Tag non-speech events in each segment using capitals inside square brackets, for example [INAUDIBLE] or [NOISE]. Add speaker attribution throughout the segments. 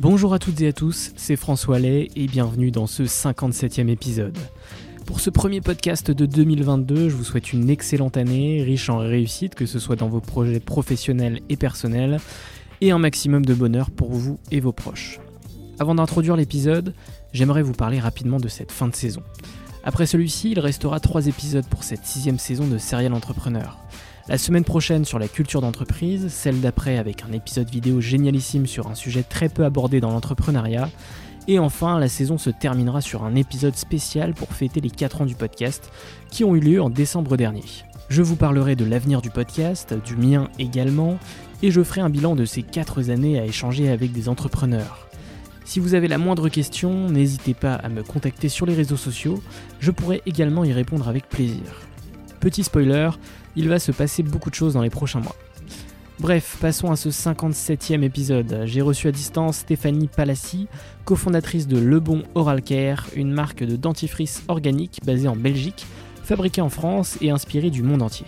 Speaker 1: Bonjour à toutes et à tous, c'est François Lay et bienvenue dans ce 57e épisode. Pour ce premier podcast de 2022, je vous souhaite une excellente année, riche en réussite, que ce soit dans vos projets professionnels et personnels, et un maximum de bonheur pour vous et vos proches. Avant d'introduire l'épisode, j'aimerais vous parler rapidement de cette fin de saison. Après celui-ci, il restera trois épisodes pour cette sixième saison de Serial Entrepreneur. La semaine prochaine sur la culture d'entreprise, celle d'après avec un épisode vidéo génialissime sur un sujet très peu abordé dans l'entrepreneuriat. Et enfin, la saison se terminera sur un épisode spécial pour fêter les 4 ans du podcast qui ont eu lieu en décembre dernier. Je vous parlerai de l'avenir du podcast, du mien également, et je ferai un bilan de ces 4 années à échanger avec des entrepreneurs. Si vous avez la moindre question, n'hésitez pas à me contacter sur les réseaux sociaux, je pourrai également y répondre avec plaisir. Petit spoiler, il va se passer beaucoup de choses dans les prochains mois. Bref, passons à ce 57e épisode. J'ai reçu à distance Stéphanie Palassi, cofondatrice de Le Bon Oral Care, une marque de dentifrice organique basée en Belgique, fabriquée en France et inspirée du monde entier.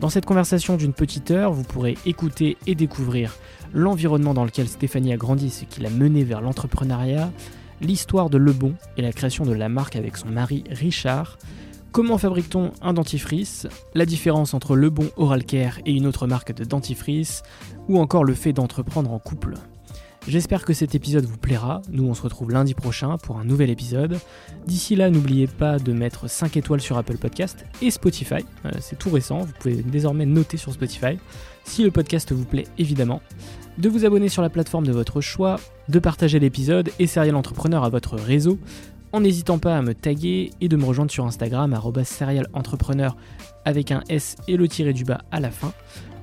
Speaker 1: Dans cette conversation d'une petite heure, vous pourrez écouter et découvrir l'environnement dans lequel Stéphanie a grandi, ce qui l'a mené vers l'entrepreneuriat, l'histoire de Le Bon et la création de la marque avec son mari Richard, Comment fabrique-t-on un dentifrice? La différence entre le bon Oral Care et une autre marque de dentifrice Ou encore le fait d'entreprendre en couple? J'espère que cet épisode vous plaira. Nous, on se retrouve lundi prochain pour un nouvel épisode. D'ici là, n'oubliez pas de mettre 5 étoiles sur Apple Podcast et Spotify. Euh, c'est tout récent, vous pouvez désormais noter sur Spotify. Si le podcast vous plaît, évidemment. De vous abonner sur la plateforme de votre choix, de partager l'épisode et Serial Entrepreneur à votre réseau en n'hésitant pas à me taguer et de me rejoindre sur Instagram @serialentrepreneur avec un S et le tiré du bas à la fin.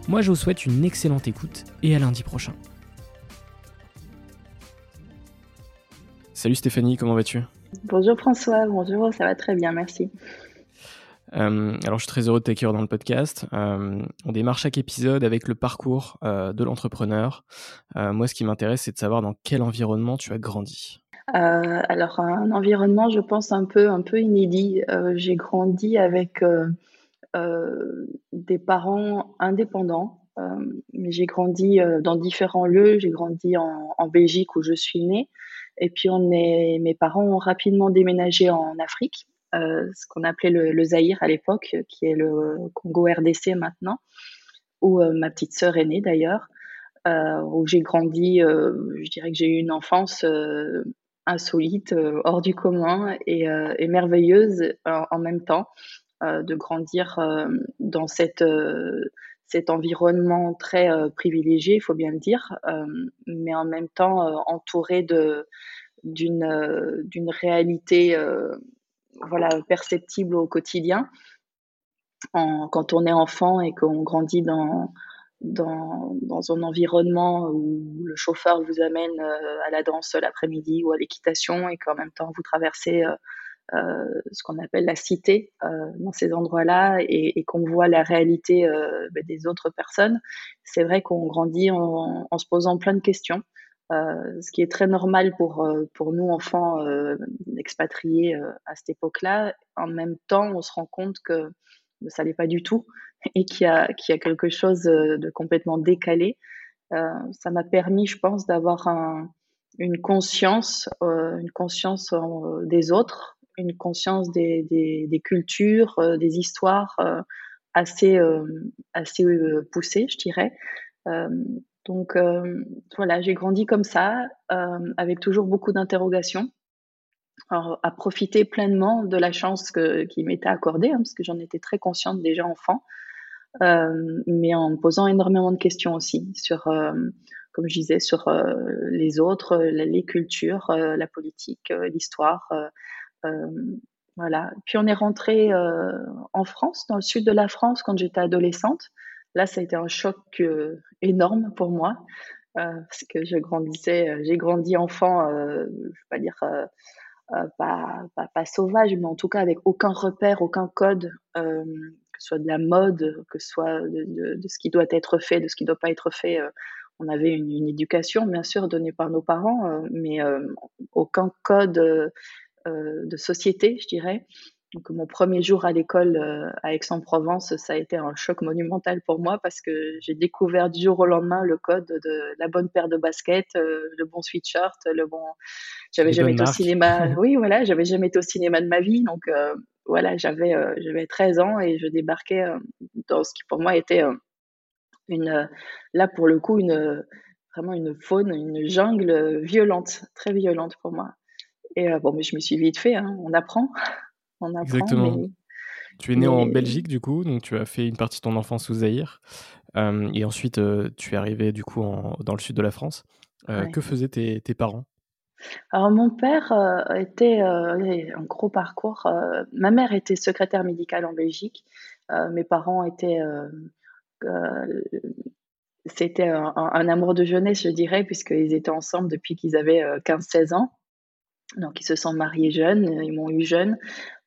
Speaker 1: Moi je vous souhaite une excellente écoute et à lundi prochain. Salut Stéphanie, comment vas-tu?
Speaker 2: Bonjour François, bonjour, ça va très bien, merci.
Speaker 1: Euh, alors je suis très heureux de t'accueillir dans le podcast. Euh, on démarre chaque épisode avec le parcours euh, de l'entrepreneur. moi ce qui m'intéresse c'est de savoir dans quel environnement tu as grandi.
Speaker 2: Euh, alors un environnement, je pense un peu un peu inédit. Euh, j'ai grandi avec euh, des parents indépendants, mais j'ai grandi dans différents lieux. J'ai grandi en, Belgique où je suis née, et puis on est, mes parents ont rapidement déménagé en Afrique, ce qu'on appelait le, le Zaïre à l'époque, qui est le Congo RDC maintenant, où ma petite sœur est née d'ailleurs. Où j'ai grandi, je dirais que j'ai eu une enfance insolite, euh, hors du commun et, euh, merveilleuse en, même temps, euh, de grandir dans cet environnement très privilégié, il faut bien le dire, mais en même temps entouré d'une réalité perceptible au quotidien. En, quand on est enfant et qu'on grandit dans dans, un environnement où le chauffeur vous amène à la danse l'après-midi ou à l'équitation et qu'en même temps vous traversez euh, ce qu'on appelle la cité euh, dans ces endroits-là et, qu'on voit la réalité euh, ben, des autres personnes, c'est vrai qu'on grandit en, en, se posant plein de questions. Euh, ce qui est très normal pour, pour nous, enfants euh, expatriés à cette époque-là. En même temps, on se rend compte que ça n'est pas du tout [LAUGHS] et qu'il y, a, qu'il y a quelque chose de complètement décalé. Euh, ça m'a permis, je pense, d'avoir un, une conscience, euh, une conscience des autres, une conscience des, des, des cultures, euh, des histoires euh, assez, euh, assez poussées, je dirais. donc voilà, j'ai grandi comme ça, avec toujours beaucoup d'interrogations. À profiter pleinement de la chance qui m'était accordée, hein, parce que j'en étais très consciente déjà enfant, euh, mais en posant énormément de questions aussi sur, euh, comme je disais, sur euh, les autres, les cultures, la politique, l'histoire. Voilà. Puis on est rentré en France, dans le sud de la France, quand j'étais adolescente. Là, ça a été un choc énorme pour moi parce que je grandissais, j'ai grandi enfant, je vais pas dire pas, pas, sauvage, mais en tout cas avec aucun repère, aucun code, euh, que ce soit de la mode, que ce soit de, ce qui doit être fait, de ce qui ne doit pas être fait. Euh, on avait une, éducation, bien sûr, donnée par nos parents, euh, mais aucun code euh, de société, je dirais. Donc, mon premier jour à l'école euh, à Aix-en-Provence, ça a été un choc monumental pour moi parce que j'ai découvert du jour au lendemain le code de la bonne paire de baskets, euh, le bon sweatshirt, le bon. J'avais jamais été au cinéma. [LAUGHS] oui, voilà, j'avais jamais été au cinéma de ma vie, donc voilà, j'avais j'avais 13 ans et je débarquais dans ce qui pour moi était une là pour le coup une vraiment une faune, une jungle violente, très violente pour moi. Et euh, bon, mais je me suis vite fait, hein. on apprend. On apprend
Speaker 3: Exactement. Mais... Tu es né mais... en Belgique, du coup, donc tu as fait une partie de ton enfance au Zaïre. Euh, et ensuite, euh, tu es arrivé, du coup, en, dans le sud de la France. Euh, ouais. Que faisaient tes, tes parents?
Speaker 2: Alors mon père euh, était un gros parcours. Ma mère était secrétaire médicale en Belgique. mes parents étaient c'était un, un, amour de jeunesse, je dirais, puisqu'ils étaient ensemble depuis qu'ils avaient 15-16 ans. Donc ils se sont mariés jeunes, ils m'ont eu jeune.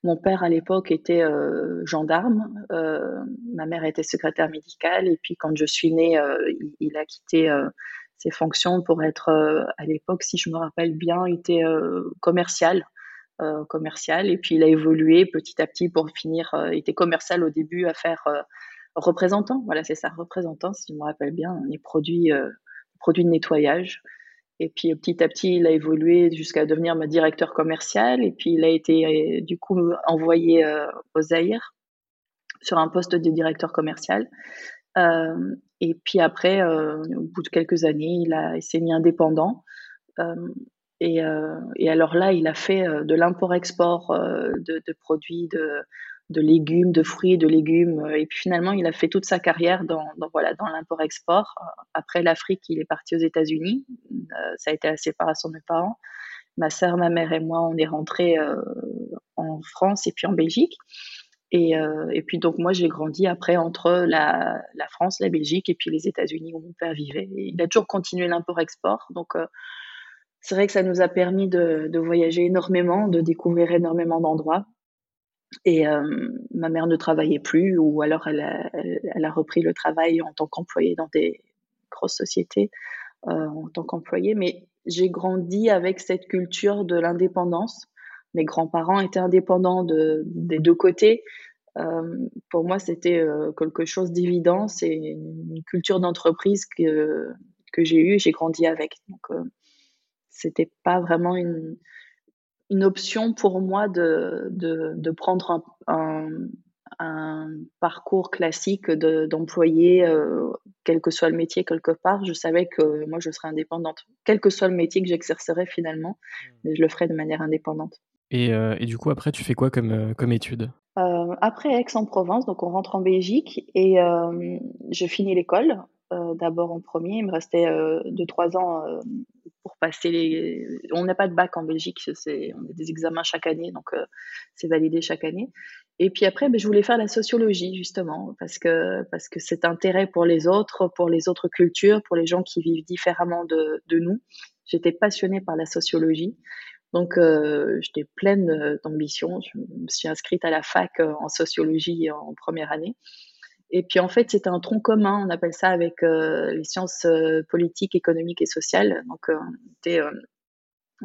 Speaker 2: Mon père à l'époque était euh, gendarme, euh, ma mère était secrétaire médicale et puis quand je suis née, euh, il, a quitté euh, ses fonctions pour être euh, à l'époque, si je me rappelle bien, était euh, commercial, commercial et puis il a évolué petit à petit pour finir. il était commercial au début à faire représentant, voilà c'est ça, représentant si je me rappelle bien, on est produit produit de nettoyage. Et puis petit à petit, il a évolué jusqu'à devenir ma directeur commercial. Et puis il a été du coup envoyé euh, au Zaïre sur un poste de directeur commercial. Euh, et puis après, euh, au bout de quelques années, il, s'est mis indépendant. Euh, et, euh, et, alors là, il a fait euh, de l'import-export de, de, produits de, de légumes, de fruits, de légumes. Et puis finalement, il a fait toute sa carrière dans, voilà, dans l'import-export. Après l'Afrique, il est parti aux États-Unis. Euh, ça a été la séparation de mes parents. Ma sœur, ma mère et moi, on est rentrés euh, en France et puis en Belgique. Et, euh, et puis donc moi, j'ai grandi après entre la, la, France, la Belgique et puis les États-Unis où mon père vivait. Il a toujours continué l'import-export. Donc euh, c'est vrai que ça nous a permis de, de voyager énormément, de découvrir énormément d'endroits. Et euh, ma mère ne travaillait plus, ou alors elle a, repris le travail en tant qu'employée dans des grosses sociétés euh, en tant qu'employée. Mais j'ai grandi avec cette culture de l'indépendance. Mes grands-parents étaient indépendants de, des deux côtés. Euh, pour moi, c'était quelque chose d'évident. C'est une culture d'entreprise que, que j'ai eue, j'ai grandi avec. Donc, c'était pas vraiment une, une option pour moi de, de, de prendre un, un, un, parcours classique d'employé, euh, quel que soit le métier quelque part. Je savais que moi, je serais indépendante, quel que soit le métier que j'exercerai finalement, mais je le ferai de manière indépendante.
Speaker 3: Et, euh, et du coup, après, tu fais quoi comme, euh, comme étude?
Speaker 2: Euh, Après Aix-en-Provence, donc on rentre en Belgique et je finis l'école. Euh, d'abord en premier, il me restait deux trois ans pour passer les. On n'a pas de bac en Belgique, c'est on a des examens chaque année, donc euh, c'est validé chaque année. Et puis après, ben, je voulais faire la sociologie, justement, parce que, parce que cet intérêt pour les autres, pour les autres cultures, pour les gens qui vivent différemment de, nous. J'étais passionnée par la sociologie. Donc, euh, j'étais pleine d'ambition. Je me suis inscrite à la fac euh, en sociologie en première année. Et puis, en fait, c'était un tronc commun. On appelle ça avec euh, les sciences euh, politiques, économiques et sociales. Donc, euh, c'était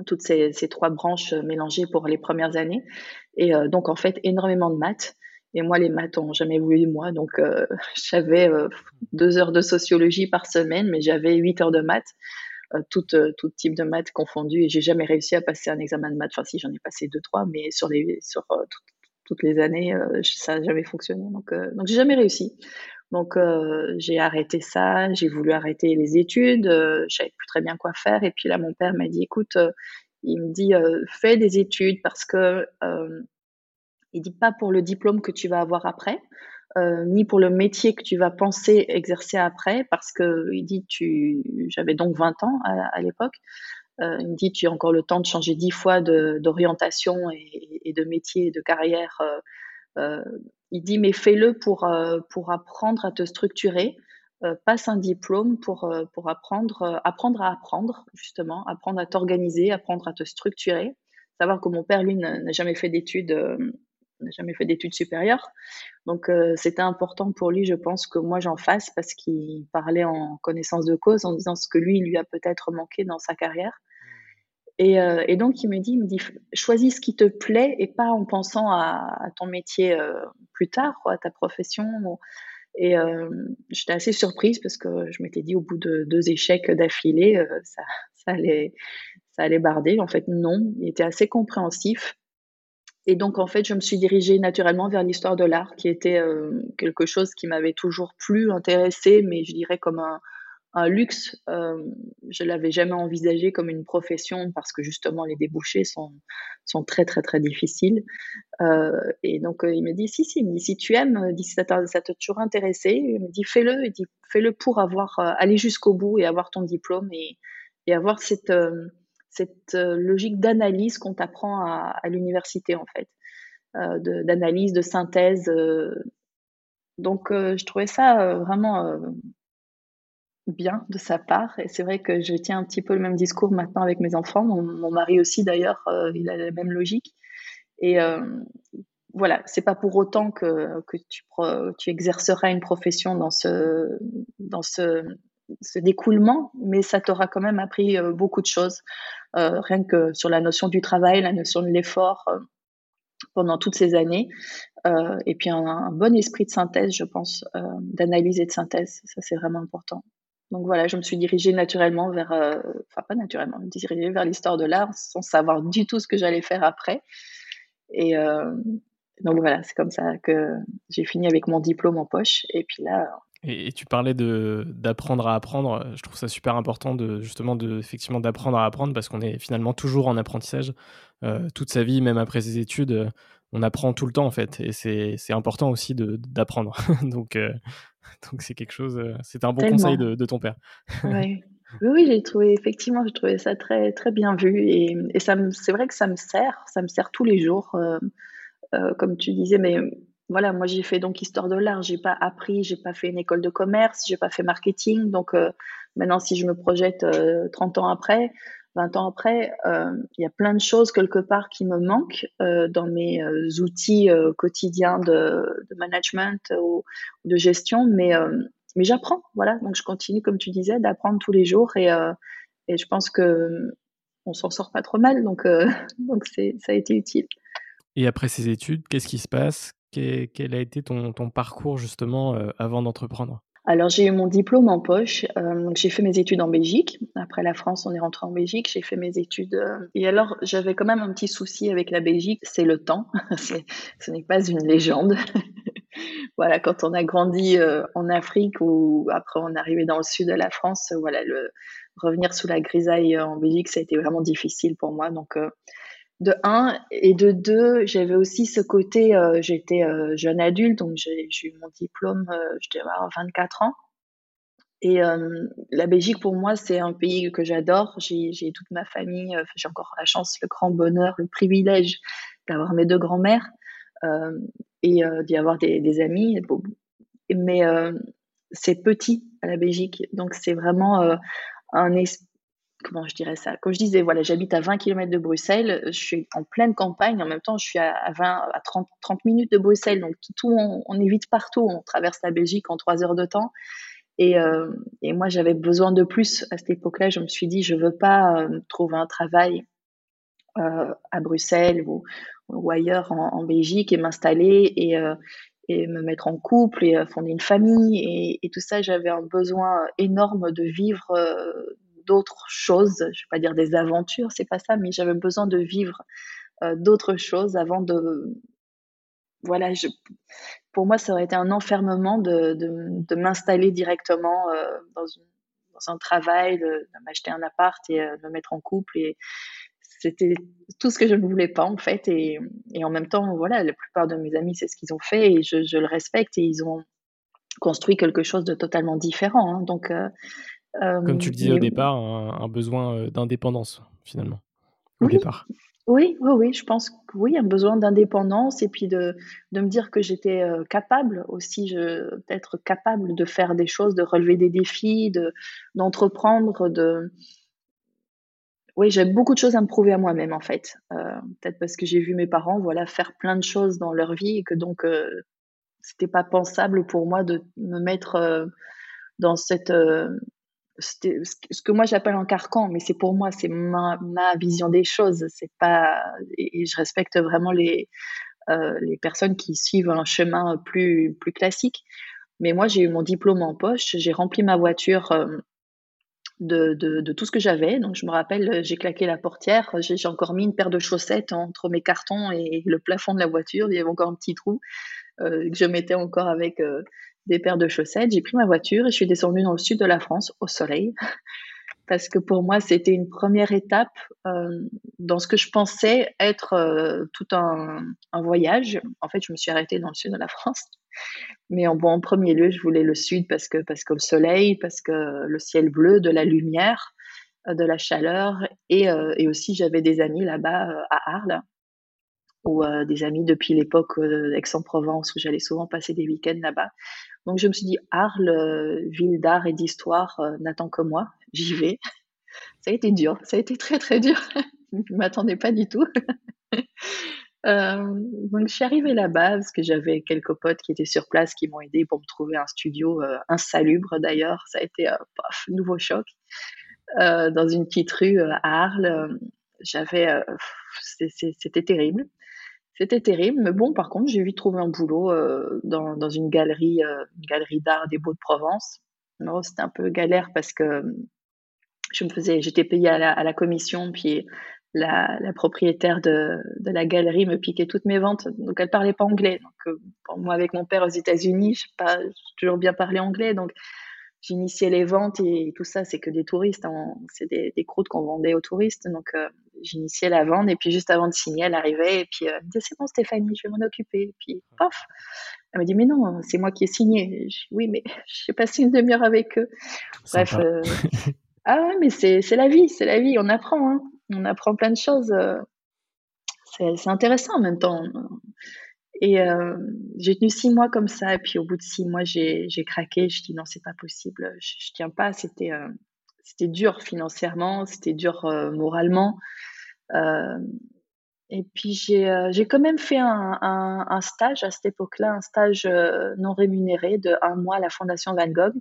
Speaker 2: toutes ces, trois branches mélangées pour les premières années. Et donc, en fait, énormément de maths. Et moi, les maths ont jamais voulu moi. Donc, [LAUGHS] j'avais deux heures de sociologie par semaine, mais j'avais huit heures de maths. Tout, tout type de maths confondu et j'ai jamais réussi à passer un examen de maths. Enfin, si, j'en ai passé deux, trois, mais sur, les, sur toutes les années, ça n'a jamais fonctionné. Donc, donc j'ai jamais réussi. Donc, j'ai arrêté ça, j'ai voulu arrêter les études, je savais plus très bien quoi faire. Et puis là, mon père m'a dit, écoute, il me dit, fais des études parce que, il dit pas pour le diplôme que tu vas avoir après, euh, ni pour le métier que tu vas penser exercer après, parce que il dit tu, j'avais donc 20 ans à, l'époque. Euh, il me dit tu as encore le temps de changer dix fois d'orientation et, et, de métier et de carrière. Euh, euh il dit mais fais-le pour pour apprendre à te structurer. passe un diplôme pour pour apprendre apprendre à apprendre justement, apprendre à t'organiser, apprendre à te structurer. Savoir que mon père lui n'a jamais fait d'études n'a jamais fait d'études supérieures. Donc c'était important pour lui, je pense, que moi j'en fasse parce qu'il parlait en connaissance de cause en disant ce que lui, lui a peut-être manqué dans sa carrière. Et, euh, et, donc il me dit, il me dit, choisis ce qui te plaît et pas en pensant à, ton métier euh, plus tard, à ta profession. Et euh, j'étais assez surprise parce que je m'étais dit au bout de deux échecs d'affilée, ça, allait, ça allait barder. En fait, non, il était assez compréhensif. Et donc, en fait, je me suis dirigée naturellement vers l'histoire de l'art, qui était quelque chose qui m'avait toujours plus intéressé, mais je dirais comme un, un luxe. Euh, je l'avais jamais envisagé comme une profession parce que justement, les débouchés sont, sont très, très, très difficiles. Euh, et donc, euh, il me dit, si, si, il me dit, si tu aimes, dit, si ça t'a toujours intéressé, il me dit, fais-le, il dit, fais-le pour avoir, euh, aller jusqu'au bout et avoir ton diplôme et, et avoir cette cette euh, logique d'analyse qu'on t'apprend à, l'université en fait, euh, d'analyse, de, synthèse. Euh. donc je trouvais ça vraiment bien de sa part. Et c'est vrai que je tiens un petit peu le même discours maintenant avec mes enfants. Mon, mari aussi, d'ailleurs, euh, il a la même logique. Et euh, voilà, c'est pas pour autant que, que tu, tu exerceras une profession dans ce, dans ce, ce découlement, mais ça t'aura quand même appris euh, beaucoup de choses, euh, rien que sur la notion du travail, la notion de l'effort pendant toutes ces années, et puis un, bon esprit de synthèse, je pense, d'analyse et de synthèse, ça c'est vraiment important. Donc voilà, je me suis dirigée naturellement vers, euh, enfin pas naturellement, dirigée vers l'histoire de l'art sans savoir du tout ce que j'allais faire après. Et donc voilà, c'est comme ça que j'ai fini avec mon diplôme en poche. Et puis là,
Speaker 3: et, et, tu parlais de d'apprendre à apprendre. Je trouve ça super important de justement de effectivement d'apprendre à apprendre parce qu'on est finalement toujours en apprentissage euh, toute sa vie, même après ses études. On apprend tout le temps en fait, et c'est important aussi d'apprendre. [LAUGHS] donc euh, donc c'est quelque chose. Euh, c'est un bon Tellement. conseil de, de, ton père.
Speaker 2: ouais. [LAUGHS] Oui, oui, j'ai trouvé effectivement, j'ai trouvé ça très très bien vu et, et ça c'est vrai que ça me sert, ça me sert tous les jours. Euh, comme tu disais, mais voilà, moi j'ai fait donc histoire de l'art, j'ai pas appris, j'ai pas fait une école de commerce, j'ai pas fait marketing. Donc euh, maintenant, si je me projette euh, 30 ans après, 20 ans après, euh, il y a plein de choses quelque part qui me manquent euh, dans mes euh, outils quotidiens de, management ou de gestion, mais mais j'apprends, voilà. Donc je continue, comme tu disais, d'apprendre tous les jours et et je pense que on s'en sort pas trop mal, donc [LAUGHS] donc c'est ça a été utile.
Speaker 3: Et après ces études, qu'est-ce qui se passe? Quel a été ton, parcours justement euh, avant d'entreprendre?
Speaker 2: Alors j'ai eu mon diplôme en poche, euh, j'ai fait mes études en Belgique. Après la France, on est rentré en Belgique, j'ai fait mes études. Euh, et alors j'avais quand même un petit souci avec la Belgique, c'est le temps. [LAUGHS] ce n'est pas une légende. [LAUGHS] voilà, quand on a grandi euh, en Afrique ou après on est arrivé dans le sud de la France, voilà, le revenir sous la grisaille en Belgique, ça a été vraiment difficile pour moi. Donc de un et de deux j'avais aussi ce côté euh, j'étais euh, jeune adulte donc j'ai eu mon diplôme euh, je devais avoir 24 ans. Et euh, la Belgique pour moi c'est un pays que j'adore. J'ai toute ma famille j'ai encore la chance le grand bonheur le privilège d'avoir mes deux grands-mères et d'y avoir des, des amis. Mais c'est petit à la Belgique, donc c'est vraiment un comment je dirais ça Comme je disais, voilà, j'habite à 20 km de Bruxelles, je suis en pleine campagne, en même temps, je suis à, 20, à 30, 30 minutes de Bruxelles, donc tout, on, on, est vite partout, on traverse la Belgique en 3 heures de temps. Et, euh, et moi, j'avais besoin de plus à cette époque-là. Je me suis dit, je veux pas euh, trouver un travail euh, à Bruxelles ou, ou ailleurs en, en, Belgique et m'installer et, et me mettre en couple et fonder une famille et, et tout ça. J'avais un besoin énorme de vivre d'autres choses. Je vais pas dire des aventures, c'est pas ça, mais j'avais besoin de vivre euh, d'autres choses avant de. Voilà, pour moi, ça aurait été un enfermement de, m'installer directement euh, dans, un travail, de, m'acheter un appart et euh, de me mettre en couple. Et c'était tout ce que je ne voulais pas, en fait. Et, en même temps, voilà, la plupart de mes amis, c'est ce qu'ils ont fait et je, je, le respecte et ils ont construit quelque chose de totalement différent. Hein. Donc,
Speaker 3: comme tu le disais au départ, un, besoin d'indépendance, finalement, au
Speaker 2: oui.
Speaker 3: départ.
Speaker 2: Oui, oui, oui, je pense que oui, un besoin d'indépendance et puis de, de me dire que j'étais capable aussi, d'être capable de faire des choses, de relever des défis, de, d'entreprendre, de... Oui, j'ai beaucoup de choses à me prouver à moi-même, en fait. Euh, peut-être parce que j'ai vu mes parents, voilà, faire plein de choses dans leur vie et que donc, euh, c'était pas pensable pour moi de me mettre dans cette ce que moi j'appelle un carcan, mais c'est pour moi, c'est ma, vision des choses. C'est pas et, je respecte vraiment les euh, les personnes qui suivent un chemin plus plus classique. Mais moi, j'ai eu mon diplôme en poche, j'ai rempli ma voiture euh, de, de, tout ce que j'avais. Donc je me rappelle, j'ai claqué la portière, j'ai encore mis une paire de chaussettes entre mes cartons et le plafond de la voiture. Il y avait encore un petit trou euh, que je mettais encore avec des paires de chaussettes. J'ai pris ma voiture et je suis descendue dans le sud de la France, au soleil, [LAUGHS] parce que pour moi, c'était une première étape euh, dans ce que je pensais être euh, tout un, voyage. En fait, je me suis arrêtée dans le sud de la France. Mais en, bon, premier lieu, je voulais le sud parce que, parce que le soleil, parce que le ciel bleu, de la lumière, euh, de la chaleur. Et, aussi, j'avais des amis là-bas à Arles ou des amis depuis l'époque d'Aix-en-Provence où j'allais souvent passer des week-ends là-bas. Donc je me suis dit, Arles, euh, ville d'art et d'histoire, euh, n'attend que moi, j'y vais. [LAUGHS] Ça a été dur, ça a été très très dur. [LAUGHS] je ne m'attendais pas du tout. [LAUGHS] euh, donc je suis arrivée là-bas parce que j'avais quelques potes qui étaient sur place qui m'ont aidé pour me trouver un studio insalubre d'ailleurs. Ça a été euh, nouveau choc. dans une petite rue à Arles, j'avais, c'était terrible. C'était terrible, mais bon, par contre, j'ai vite trouvé un boulot euh, dans, dans, une galerie, euh, galerie d'art des Beaux-de-Provence. Non, c'était un peu galère parce que je me faisais, j'étais payée à la, commission, puis la, propriétaire de, de, la galerie me piquait toutes mes ventes, donc elle parlait pas anglais. Donc, euh, moi, avec mon père aux États-Unis, je pas, toujours bien parlé anglais, donc j'initiais les ventes et tout ça, c'est que des touristes, hein, c'est des, des croûtes qu'on vendait aux touristes, donc euh, j'initiais la vente et puis juste avant de signer, elle arrivait et puis euh, elle me disait c'est bon Stéphanie, je vais m'en occuper. Et puis pof, elle me dit mais non, c'est moi qui ai signé. Je, oui mais [LAUGHS] j'ai passé une demi-heure avec eux. Bref, euh... [LAUGHS] ah ouais mais c'est c'est la vie, c'est la vie, on apprend, hein. on apprend plein de choses. C'est intéressant en même temps. Et euh, j'ai tenu six mois comme ça, et puis au bout de six mois, j'ai craqué. Je dis non, c'est pas possible, je, je tiens pas. C'était euh, c'était dur financièrement, c'était dur euh, moralement. Et puis j'ai quand même fait un, un, un stage à cette époque-là, un stage non rémunéré de un mois à la Fondation Van Gogh,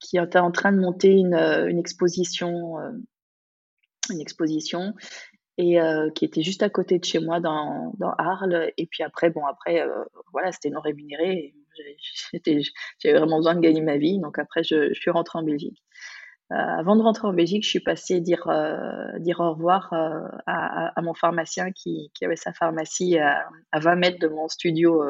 Speaker 2: qui était en train de monter une, une exposition, une exposition et euh, qui était juste à côté de chez moi dans, dans Arles. Et puis après, bon, après, euh, voilà, c'était non rémunéré. J'avais vraiment besoin de gagner ma vie. Donc après, je, suis rentrée en Belgique. Euh, avant de rentrer en Belgique, je suis passée dire, dire au revoir à, à, mon pharmacien qui, qui avait sa pharmacie à, à 20 mètres de mon studio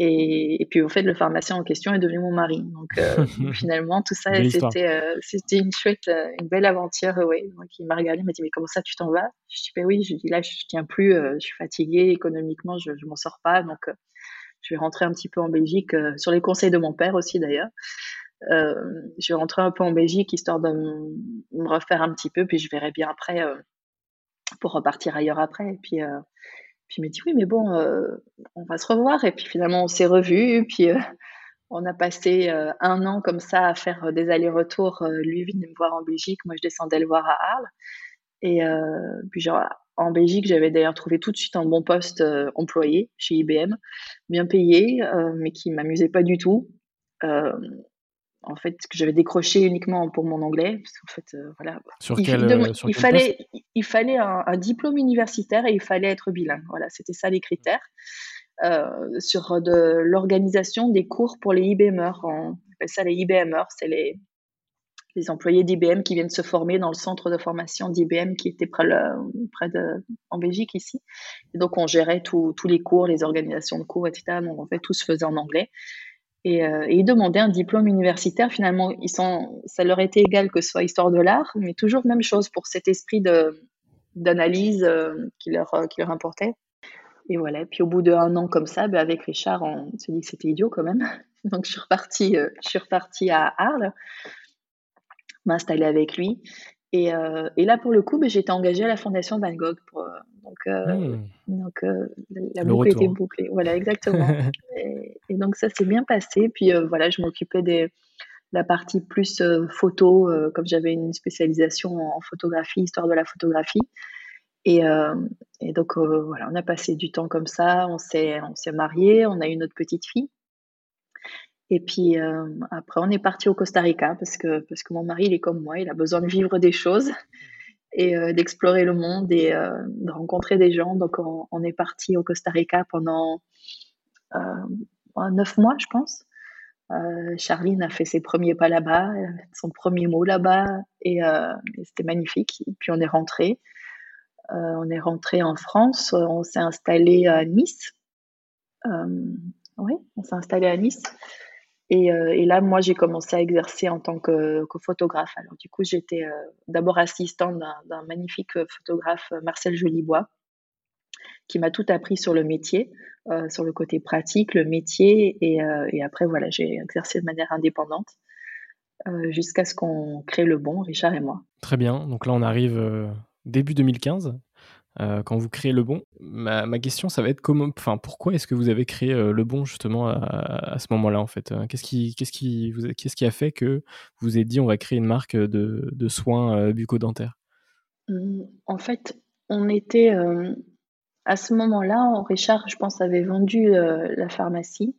Speaker 2: et, et, puis, au fait, le pharmacien en question est devenu mon mari. Donc, euh, [LAUGHS] finalement, tout ça, c'était euh, c'était une chouette, euh, une belle aventure. Ouais. Donc, il m'a regardé, il m'a dit, mais comment ça, tu t'en vas? Je dis, ben oui, je dis, là, je tiens plus, euh, je suis fatiguée, économiquement, je, je m'en sors pas. Donc, je vais rentrer un petit peu en Belgique, sur les conseils de mon père aussi, d'ailleurs. je vais rentrer un peu en Belgique, histoire de me refaire un petit peu, puis je verrai bien après pour repartir ailleurs après. Et puis, Puis il m'a dit oui, mais bon, on va se revoir. Et puis finalement, on s'est revus. Puis on a passé un an comme ça à faire des allers-retours. lui venait me voir en Belgique, moi je descendais le voir à Arles. Et puis genre, en Belgique, j'avais d'ailleurs trouvé tout de suite un bon poste employé chez IBM, bien payé, mais qui m'amusait pas du tout en fait, que j'avais décroché uniquement pour mon anglais. Parce qu'en fait, euh, voilà.
Speaker 3: Sur il, quel, euh, il
Speaker 2: fallait, il fallait un, diplôme universitaire et il fallait être bilingue. Voilà, c'était ça les critères. Euh, sur de l'organisation des cours pour les IBMers. On appelle ça les IBMers, c'est les, les employés d'IBM qui viennent se former dans le centre de formation d'IBM qui était près, près de, en Belgique ici. Et donc on gérait tous les cours, les organisations de cours, etc. Donc en fait tout se faisait en anglais. Euh, et, ils demandaient un diplôme universitaire. Finalement, ils sont, ça leur était égal que ce soit histoire de l'art, mais toujours même chose pour cet esprit d'analyse euh, qui, leur, euh, qui leur importait. Et voilà. Puis au bout d'un an comme ça, ben avec Richard, on se dit que c'était idiot quand même. [LAUGHS] Donc je suis repartie, je suis repartie à Arles, m'installer avec lui. Et, et, là, pour le coup, ben, j'étais engagée à la Fondation Van Gogh pour, donc, euh, hmm. donc euh, la boucle était bouclée. Voilà, exactement. [LAUGHS] et, donc ça s'est bien passé. Puis euh, voilà, je m'occupais de la partie plus photo, comme j'avais une spécialisation en photographie, histoire de la photographie. Et, et donc voilà, on a passé du temps comme ça. On s'est on s'est mariés, on a eu notre petite fille. Et puis après, on est parti au Costa Rica parce que, parce que mon mari, il est comme moi, il a besoin de vivre des choses [LAUGHS] et euh, d'explorer le monde et euh, de rencontrer des gens. Donc, on, est parti au Costa Rica pendant euh, neuf mois, je pense. Charline a fait ses premiers pas là-bas, son premier mot là-bas, et, c'était magnifique. Et puis on est rentré. on est rentré en France, on s'est installé à Nice. oui, on s'est installé à Nice. Euh, et, là, moi, j'ai commencé à exercer en tant que, photographe. Alors, du coup, j'étais euh, d'abord assistante d'un magnifique photographe, Marcel Jolibois, qui m'a tout appris sur le métier, euh, sur le côté pratique, le métier. Et après, voilà, j'ai exercé de manière indépendante jusqu'à ce qu'on crée le bon, Richard et moi.
Speaker 3: Très bien. Donc là, on arrive début 2015. Euh, quand vous créez le bon. Ma, question, ça va être comment, enfin, pourquoi est-ce que vous avez créé euh, le bon justement à, ce moment-là en fait euh, Qu'est-ce qui, qu'est-ce qui, vous, qu'est-ce qui a fait que vous avez dit on va créer une marque de, de soins bucco-dentaires?
Speaker 2: Mmh, En fait, on était à ce moment-là, Richard, je pense, avait vendu la pharmacie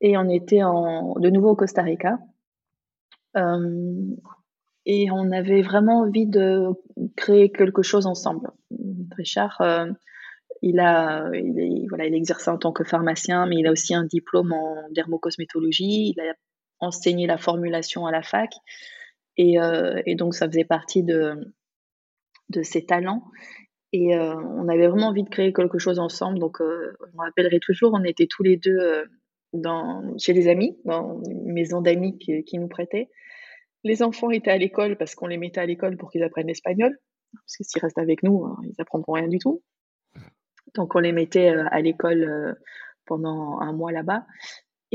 Speaker 2: et on était de nouveau au Costa Rica. Et on avait vraiment envie de créer quelque chose ensemble. Richard, euh, il a, il, voilà, il exerçait en tant que pharmacien, mais il a aussi un diplôme en dermocosmétologie. Il a enseigné la formulation à la fac, et, euh, donc ça faisait partie de, de ses talents. Et euh, on avait vraiment envie de créer quelque chose ensemble. Donc, je me rappellerai toujours, on était tous les deux chez des amis, dans une maison d'amis qui, qui, nous prêtaient. Les enfants étaient à l'école parce qu'on les mettait à l'école pour qu'ils apprennent l'espagnol parce que s'ils restent avec nous, euh, ils apprendront rien du tout. Donc on les mettait euh, à l'école euh, pendant un mois là-bas.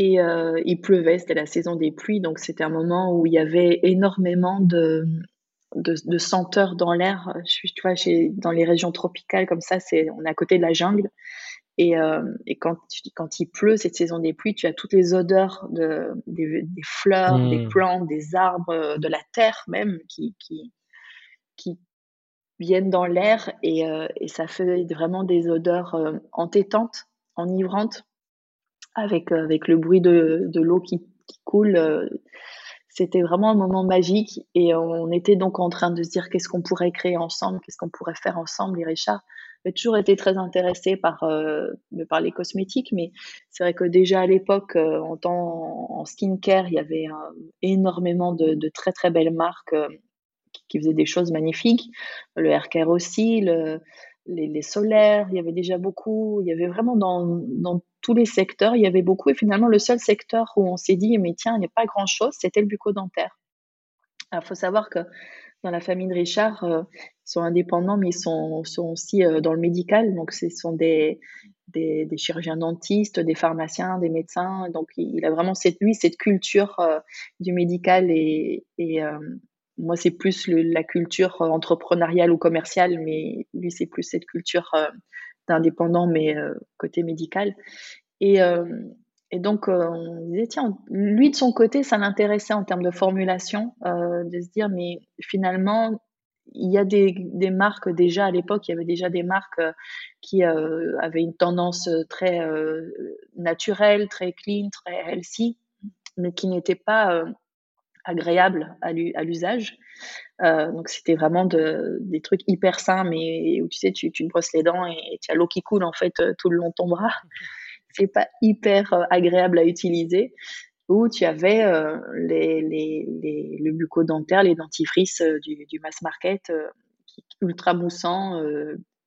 Speaker 2: Et il pleuvait, c'était la saison des pluies, donc c'était un moment où il y avait énormément de, de, senteurs dans l'air. Tu vois, dans les régions tropicales comme ça, c'est, on est à côté de la jungle. Et, et quand, quand il pleut, cette saison des pluies, tu as toutes les odeurs de, des, fleurs, des mmh. plantes, des arbres, de la terre même qui, qui, qui, viennent dans l'air et, euh, et, ça fait vraiment des odeurs euh, entêtantes, enivrantes, avec, euh, avec le bruit de, de l'eau qui, qui, coule. C'était vraiment un moment magique et on était donc en train de se dire qu'est-ce qu'on pourrait créer ensemble, qu'est-ce qu'on pourrait faire ensemble. Et Richard a toujours été très intéressé par, par les cosmétiques, mais c'est vrai que déjà à l'époque, en, temps, en skincare, il y avait énormément de, très très belles marques qui faisait des choses magnifiques. Le aircare aussi, les, solaires, il y avait déjà beaucoup. Il y avait vraiment dans, dans, tous les secteurs, il y avait beaucoup. Et finalement, le seul secteur où on s'est dit, mais tiens, il n'y a pas grand-chose, c'était le bucco-dentaire. Il faut savoir que dans la famille de Richard, euh, ils sont indépendants, mais ils sont, aussi euh, dans le médical. Donc, ce sont des, des, chirurgiens dentistes, des pharmaciens, des médecins. Donc, il, a vraiment cette, lui, cette culture euh, du médical et, et, moi, c'est plus la culture entrepreneuriale ou commerciale, mais lui, c'est plus cette culture d'indépendant, mais côté médical. Et, et donc, on disait, tiens, lui, de son côté, ça l'intéressait en termes de formulation, de se dire, mais finalement, il y a des, des, marques déjà à l'époque, il y avait déjà des marques qui avaient une tendance très naturelle, très clean, très healthy, mais qui n'étaient pas agréables à l'usage. Euh, donc c'était vraiment de, des trucs hyper sains, mais où tu sais, tu, brosses les dents et, tu as l'eau qui coule en fait euh, tout le long de ton bras. [LAUGHS] C'est pas hyper euh, agréable à utiliser. Où tu avais les, les, les, le bucco-dentaire, les dentifrices du, du, mass market, ultra moussant,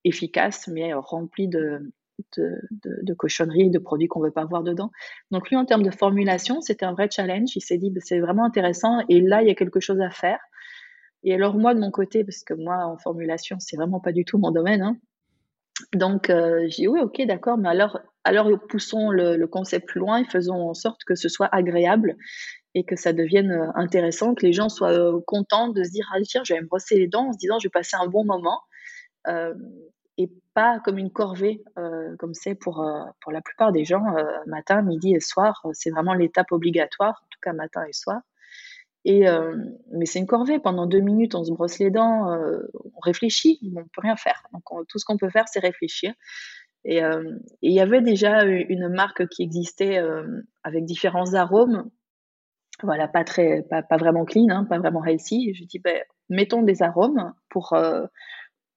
Speaker 2: efficace, mais rempli de, de, cochonneries, de produits qu'on veut pas voir dedans. Donc lui, en termes de formulation, c'était un vrai challenge. Il s'est dit, bah, c'est vraiment intéressant et là, il y a quelque chose à faire. Et alors moi, de mon côté, parce que moi, en formulation, c'est vraiment pas du tout mon domaine. Hein. Donc euh, j'ai dit, oui, ok, d'accord, mais alors, alors poussons le, concept plus loin et faisons en sorte que ce soit agréable et que ça devienne euh, intéressant, que les gens soient euh, contents de se dire, ah tiens, je vais me brosser les dents en se disant, je vais passer un bon moment. Et pas comme une corvée, comme c'est pour, pour la plupart des gens, matin, midi et soir. C'est vraiment l'étape obligatoire, en tout cas matin et soir. Et, mais c'est une corvée. Pendant deux minutes, on se brosse les dents, on réfléchit, on ne peut rien faire. Donc tout ce qu'on peut faire, c'est réfléchir. Et il y avait déjà une marque qui existait avec différents arômes. Voilà, pas très, pas vraiment clean, hein, pas vraiment healthy. je dis, ben, mettons des arômes pour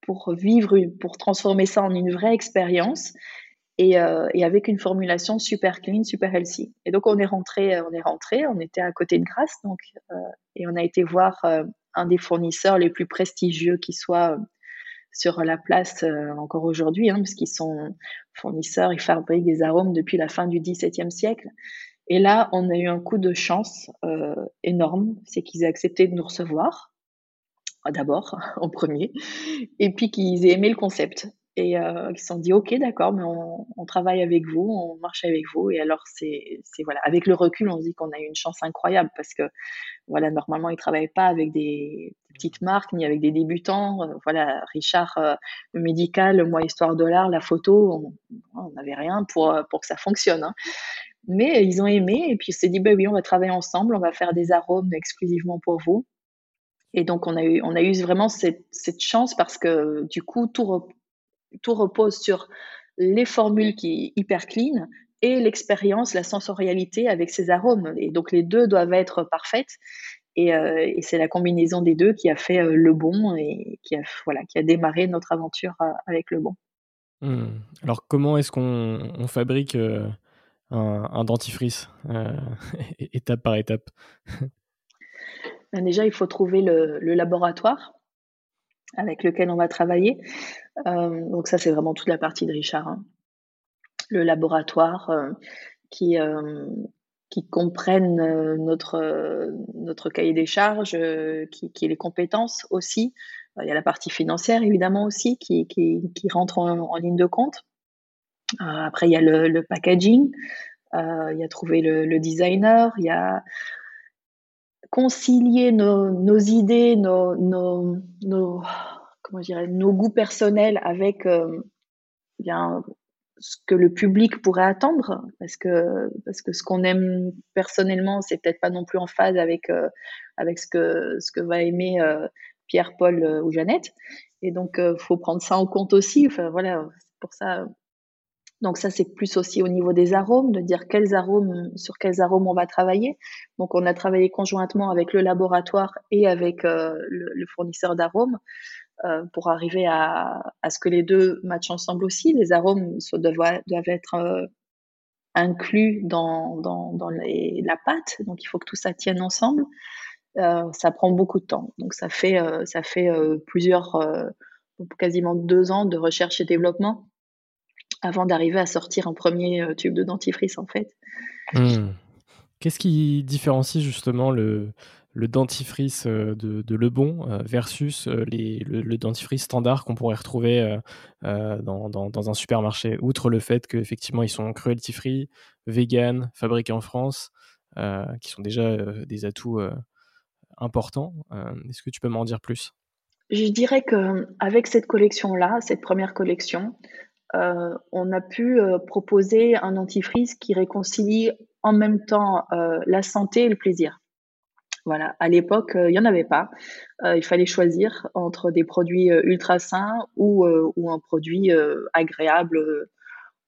Speaker 2: pour vivre, pour transformer ça en une vraie expérience et, euh, et, avec une formulation super clean, super healthy. Et donc on est rentré, on est rentré, on était à côté de Grasse, donc euh, et on a été voir euh, un des fournisseurs les plus prestigieux qui soit sur la place encore aujourd'hui, hein, parce qu'ils sont fournisseurs, ils fabriquent des arômes depuis la fin du XVIIe siècle. Et là, on a eu un coup de chance énorme, c'est qu'ils aient accepté de nous recevoir d'abord, [LAUGHS] en premier, et puis qu'ils aient aimé le concept et euh, qu'ils se sont dit ok d'accord mais on, travaille avec vous on marche avec vous. Et alors c'est voilà avec le recul on se dit qu'on a eu une chance incroyable parce que voilà normalement ils travaillent pas avec des, petites marques ni avec des débutants. Euh, voilà Richard euh, le médical moi histoire de l'art la photo on n'avait rien pour pour que ça fonctionne hein. mais ils ont aimé et puis ils s'est dit bah oui on va travailler ensemble on va faire des arômes exclusivement pour vous. Et donc, on a eu, on a eu vraiment cette, chance parce que du coup, tout, tout repose sur les formules qui hyper clean et l'expérience, la sensorialité avec ces arômes. Et donc, les deux doivent être parfaites. Et, euh, et c'est la combinaison des deux qui a fait euh, le bon et qui a, voilà, qui a démarré notre aventure euh, avec le bon.
Speaker 3: Hmm. Alors, comment est-ce qu'on on fabrique un, un, dentifrice [LAUGHS] étape par étape?
Speaker 2: Ben, déjà, il faut trouver le, laboratoire avec lequel on va travailler. Euh, donc ça, c'est vraiment toute la partie de Richard. Hein. Le laboratoire euh, qui, euh, qui comprenne notre, notre cahier des charges, qui, qui les compétences aussi. Il y a la partie financière, évidemment, aussi, qui, qui, rentre en, ligne de compte. après, il y a le, packaging, il y a trouver le, le designer, il y a concilier nos, idées, nos, nos, comment dirais, nos goûts personnels avec euh, bien ce que le public pourrait attendre, parce que parce que ce qu'on aime personnellement, c'est peut-être pas non plus en phase avec euh, avec ce que ce que va aimer euh, Pierre, Paul ou Jeannette. Et donc, faut prendre ça en compte aussi. Enfin voilà, pour ça donc ça, c'est plus aussi au niveau des arômes, de dire quels arômes, sur quels arômes on va travailler. Donc on a travaillé conjointement avec le laboratoire et avec euh, le, fournisseur d'arômes euh, pour arriver à, à, ce que les deux matchent ensemble aussi. Les arômes doivent, doivent être euh, inclus dans, dans, dans la pâte, donc il faut que tout ça tienne ensemble. ça prend beaucoup de temps. Donc ça fait, ça fait plusieurs, quasiment deux ans de recherche et développement avant d'arriver à sortir un premier euh, tube de dentifrice en fait.
Speaker 3: Hmm. Qu'est-ce qui différencie justement le, le dentifrice euh, de, de Le Bon euh, versus les, le, dentifrice standard qu'on pourrait retrouver dans, dans, dans, un supermarché, outre le fait qu'effectivement ils sont cruelty free, vegan, fabriqués en France, qui sont déjà des atouts importants. Est-ce que tu peux m'en dire plus?
Speaker 2: Je dirais que avec cette collection-là, cette première collection, on a pu proposer un antifreeze qui réconcilie en même temps la santé et le plaisir. Voilà, à l'époque, il n'y en avait pas. il fallait choisir entre des produits ultra sains ou, un produit agréable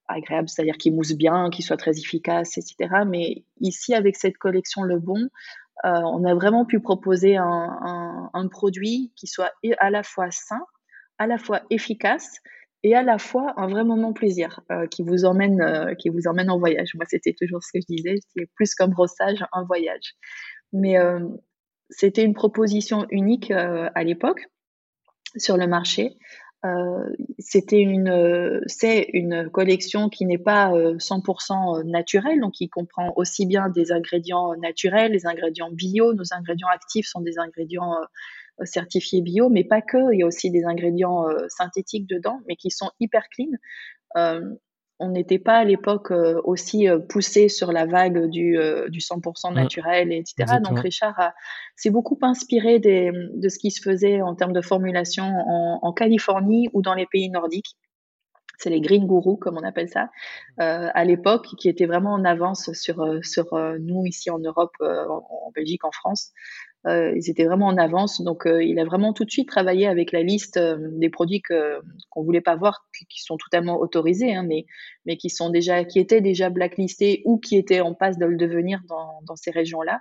Speaker 2: agréable, c'est-à-dire qui mousse bien, qui soit très efficace, etc. Mais ici, avec cette collection Le Bon, euh, on a vraiment pu proposer un, produit qui soit à la fois sain, à la fois efficace et à la fois un vrai moment plaisir euh, qui vous emmène euh, qui vous emmène en voyage. Moi, c'était toujours ce que je disais, c'est plus comme brossage, un voyage. Mais c'était une proposition unique à l'époque sur le marché euh, c'était une, euh, c'est une collection qui n'est pas 100% euh, naturelle, donc qui comprend aussi bien des ingrédients naturels, les ingrédients bio. Nos ingrédients actifs sont des ingrédients certifiés bio, mais pas que. Il y a aussi des ingrédients synthétiques dedans, mais qui sont hyper clean on n'était pas à l'époque euh, aussi euh, poussé sur la vague du, euh, du 100% naturel, etc. Donc Richard s'est beaucoup inspiré de ce qui se faisait en termes de formulation en, Californie ou dans les pays nordiques. C'est les green gurus, comme on appelle ça, à l'époque, qui étaient vraiment en avance sur, sur nous ici en Europe, en Belgique, en France. Euh, ils étaient vraiment en avance. Donc, euh, il a vraiment tout de suite travaillé avec la liste euh, des produits que qu'on voulait pas voir, qui, sont totalement autorisés, hein, mais mais qui sont déjà, qui étaient déjà blacklistés ou qui étaient en passe de le devenir dans ces régions-là.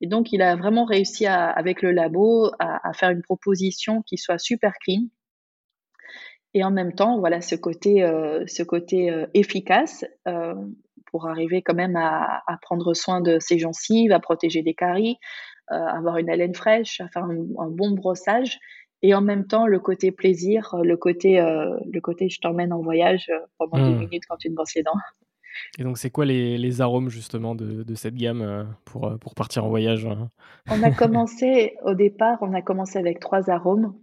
Speaker 2: Et donc, il a vraiment réussi avec le labo à, faire une proposition qui soit super clean. Et en même temps, voilà ce côté, ce côté efficace pour arriver quand même à, à, prendre soin de ses gencives, à protéger des caries, avoir une haleine fraîche, faire un, un, bon brossage et en même temps le côté plaisir, le côté, euh, le côté je t'emmène en voyage euh, pendant mmh. minutes quand tu te brosses les dents.
Speaker 3: Et donc, c'est quoi les, les, arômes justement de, de cette gamme pour, pour partir en voyage hein?
Speaker 2: On a commencé au départ, on a commencé avec trois arômes.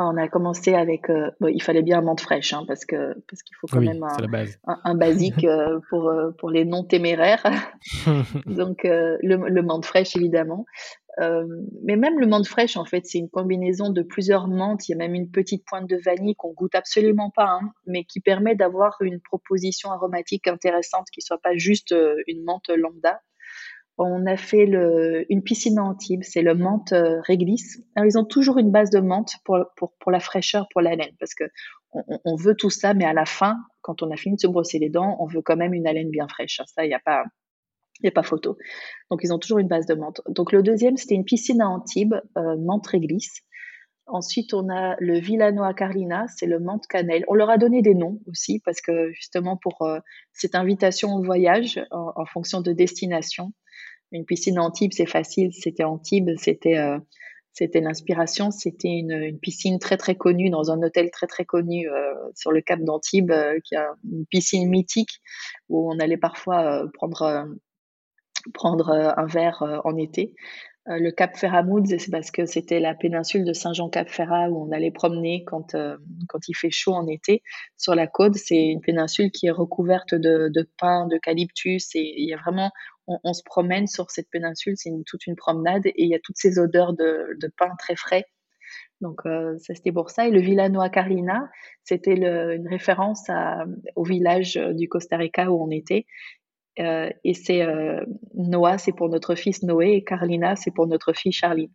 Speaker 2: On a commencé avec, euh, bon, il fallait bien un menthe fraîche, hein, parce que parce qu'il faut quand même un, un, basique [LAUGHS] euh, pour euh, pour les non téméraires. [LAUGHS] Donc le, le menthe fraîche évidemment, mais même le menthe fraîche en fait c'est une combinaison de plusieurs menthes. Il y a même une petite pointe de vanille qu'on goûte absolument pas, hein, mais qui permet d'avoir une proposition aromatique intéressante qui soit pas juste une menthe lambda on a fait le, une piscine à Antibes, c'est le menthe euh, réglisse. Alors, ils ont toujours une base de menthe pour, pour, pour la fraîcheur, pour la laine, parce que on, on, veut tout ça, mais à la fin, quand on a fini de se brosser les dents, on veut quand même une haleine bien fraîche. Ça, il n'y a pas, il a pas photo. Donc, ils ont toujours une base de menthe. Donc, le deuxième, c'était une piscine à Antibes, menthe réglisse. Ensuite, on a le Villanoa Carlina, c'est le menthe cannelle. On leur a donné des noms aussi parce que justement pour euh, cette invitation au voyage en, fonction de destination, une piscine Antibes, c'est facile. C'était Antibes, c'était euh, c'était l'inspiration. C'était une, piscine très très connue dans un hôtel très très connu euh, sur le cap d'Antibes, qui a une piscine mythique où on allait parfois prendre prendre un verre en été. Le Cap Ferramoud, c'est parce que c'était la péninsule de Saint-Jean-Cap-Ferrat où on allait promener quand, quand il fait chaud en été. Sur la côte, c'est une péninsule qui est recouverte de, de pins, d'eucalyptus et il y a vraiment, on, se promène sur cette péninsule, c'est toute une promenade et il y a toutes ces odeurs de, pain très frais. Donc euh, ça c'était pour ça. Et le Villanoa Carlina, c'était une référence au village du Costa Rica où on était. Euh, et c'est euh, Noah, c'est pour notre fils Noé, et Carlina, c'est pour notre fille Charline.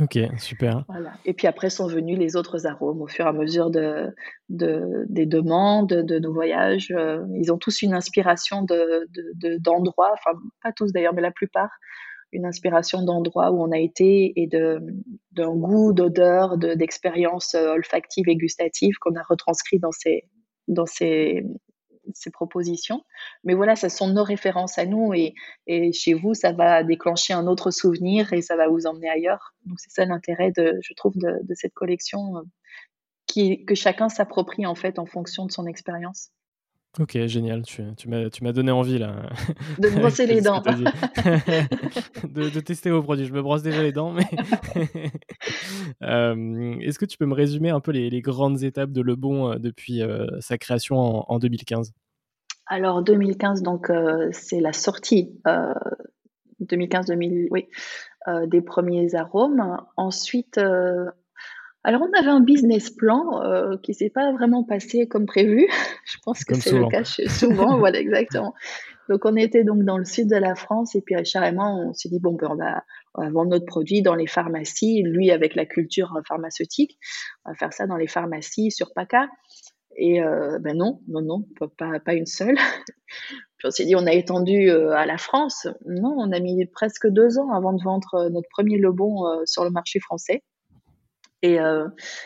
Speaker 3: Ok, super.
Speaker 2: Voilà. Et puis après sont venus les autres arômes au fur et à mesure de, de des demandes, de nos voyages. Euh, ils ont tous une inspiration de, d'endroits, enfin pas tous d'ailleurs, mais la plupart, une inspiration d'endroits où on a été et de, d'un goût, d'odeur, de, d'expériences euh, olfactives et gustatives qu'on a retranscrit dans ces, dans ces, ces propositions. Mais voilà, ce sont nos références à nous et, et, chez vous, ça va déclencher un autre souvenir et ça va vous emmener ailleurs. Donc c'est ça l'intérêt, je trouve, de, de cette collection, euh, qui, que chacun s'approprie en fait en fonction de son expérience.
Speaker 3: Ok, génial. Tu, tu m'as donné envie là.
Speaker 2: De brosser [LAUGHS] les dents. [LAUGHS] [LAUGHS]
Speaker 3: de, de, tester vos produits. Je me brosse déjà les dents, mais. euh, Est-ce que tu peux me résumer un peu les, les grandes étapes de Le Bon euh, depuis euh, sa création en, en, 2015
Speaker 2: Alors, 2015, donc, euh, c'est la sortie. 2015-2000, oui, des premiers arômes. Ensuite, Alors, on avait un business plan euh, qui s'est pas vraiment passé comme prévu. [LAUGHS] Je pense que c'est le cas souvent. [LAUGHS] voilà, exactement. Donc, on était donc dans le sud de la France et puis carrément, on s'est dit bon, ben, on va, on va vendre notre produit dans les pharmacies. Lui, avec la culture pharmaceutique, on va faire ça dans les pharmacies sur PACA. Et euh, ben non, non, non, pas, pas une seule. [LAUGHS] Puis on s'est dit, on a étendu euh, à la France. Non, on a mis presque deux ans avant de vendre euh, notre premier Lebon sur le marché français. Et